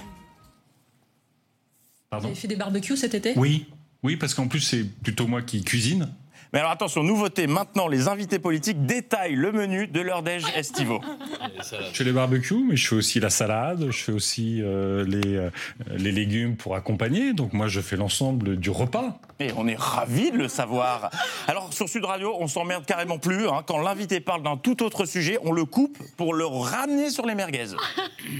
[SPEAKER 61] Pardon
[SPEAKER 66] avez fait des barbecues cet été?
[SPEAKER 61] Oui, oui, parce qu'en plus c'est plutôt moi qui cuisine.
[SPEAKER 46] Mais alors attention, nouveauté, maintenant les invités politiques détaillent le menu de leur déj estivaux.
[SPEAKER 61] Je fais les barbecues, mais je fais aussi la salade, je fais aussi euh, les, euh, les légumes pour accompagner. Donc moi, je fais l'ensemble du repas.
[SPEAKER 46] Et on est ravis de le savoir. Alors sur Sud Radio, on s'emmerde carrément plus. hein. Quand l'invité parle d'un tout autre sujet, on le coupe pour le ramener sur les merguez.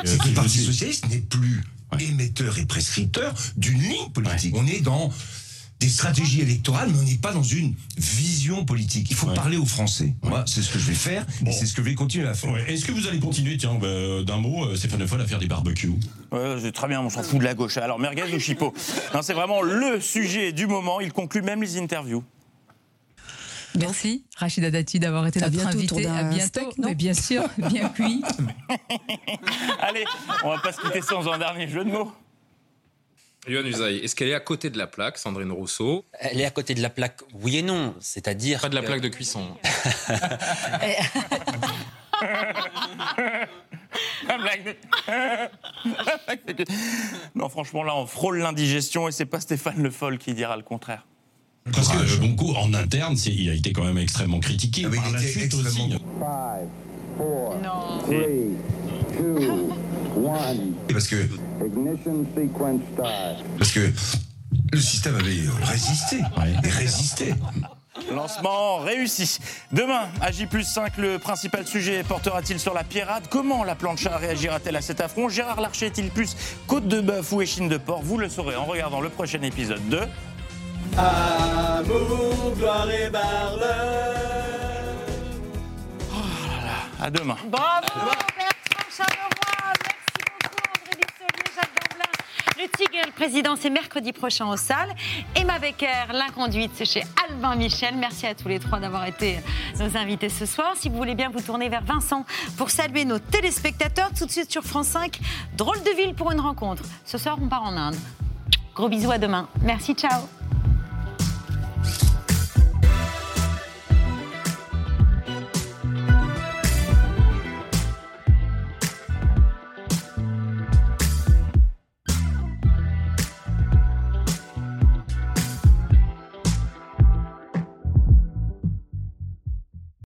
[SPEAKER 67] C'est que le Parti Socialiste n'est plus émetteur et prescripteur d'une ligne politique. On est dans des stratégies électorales, mais on n'est pas dans une vision politique. Il faut parler aux Français. Moi, c'est ce que je vais faire, et c'est ce que je vais continuer à faire.
[SPEAKER 68] Ouais. Est-ce que vous allez continuer, tiens, bah, d'un mot, euh, Stéphane Le Foll, à faire des barbecues?
[SPEAKER 46] Ouais, c'est très bien, on s'en fout de la gauche. Alors merguez ou chipot? Non, C'est vraiment le sujet du moment. Il conclut même les interviews.
[SPEAKER 20] Merci Rachida Dati d'avoir été notre invitée. À bientôt.
[SPEAKER 69] steak,
[SPEAKER 20] Mais bien sûr, bien cuit.
[SPEAKER 46] Allez, on va pas se quitter sans un dernier jeu de mots.
[SPEAKER 70] Yohann Usaï, est-ce qu'elle est à côté de la plaque, Sandrine Rousseau?
[SPEAKER 71] Elle est à côté de la plaque, oui et non. C'est-à-dire.
[SPEAKER 70] Pas de la
[SPEAKER 71] que-
[SPEAKER 70] plaque de cuisson.
[SPEAKER 46] La blague de- La blague de- Non, franchement, là, on frôle l'indigestion et c'est pas Stéphane Le Foll qui dira le contraire.
[SPEAKER 68] Parce que euh, Bonco, en interne, il a été quand même extrêmement critiqué.
[SPEAKER 67] Ah,
[SPEAKER 68] Par
[SPEAKER 67] il
[SPEAKER 68] la
[SPEAKER 67] était
[SPEAKER 68] suite
[SPEAKER 67] extrêmement-
[SPEAKER 68] aussi.
[SPEAKER 67] Parce que. Parce que le système avait résisté. Et résisté.
[SPEAKER 46] Lancement réussi. Demain, à J 5, le principal sujet portera-t-il sur la pirate? Comment la plancha réagira-t-elle à cet affront? Gérard Larcher est-il plus côte de bœuf ou échine de porc? Vous le saurez en regardant le prochain épisode de...
[SPEAKER 72] Amour, gloire et barbe.
[SPEAKER 46] À demain.
[SPEAKER 1] Bravo Bertrand Charleroi, merci beaucoup André Dussolier, Jacques Gamblin. Le Tigre et le Président, c'est mercredi prochain aux salles. Emma Becker, l'inconduite, c'est chez Albin Michel. Merci à tous les trois d'avoir été nos invités ce soir. Si vous voulez bien vous tourner vers Vincent pour saluer nos téléspectateurs, tout de suite sur France 5, drôle de ville pour une rencontre. Ce soir, on part en Inde. Gros bisous à demain. Merci, ciao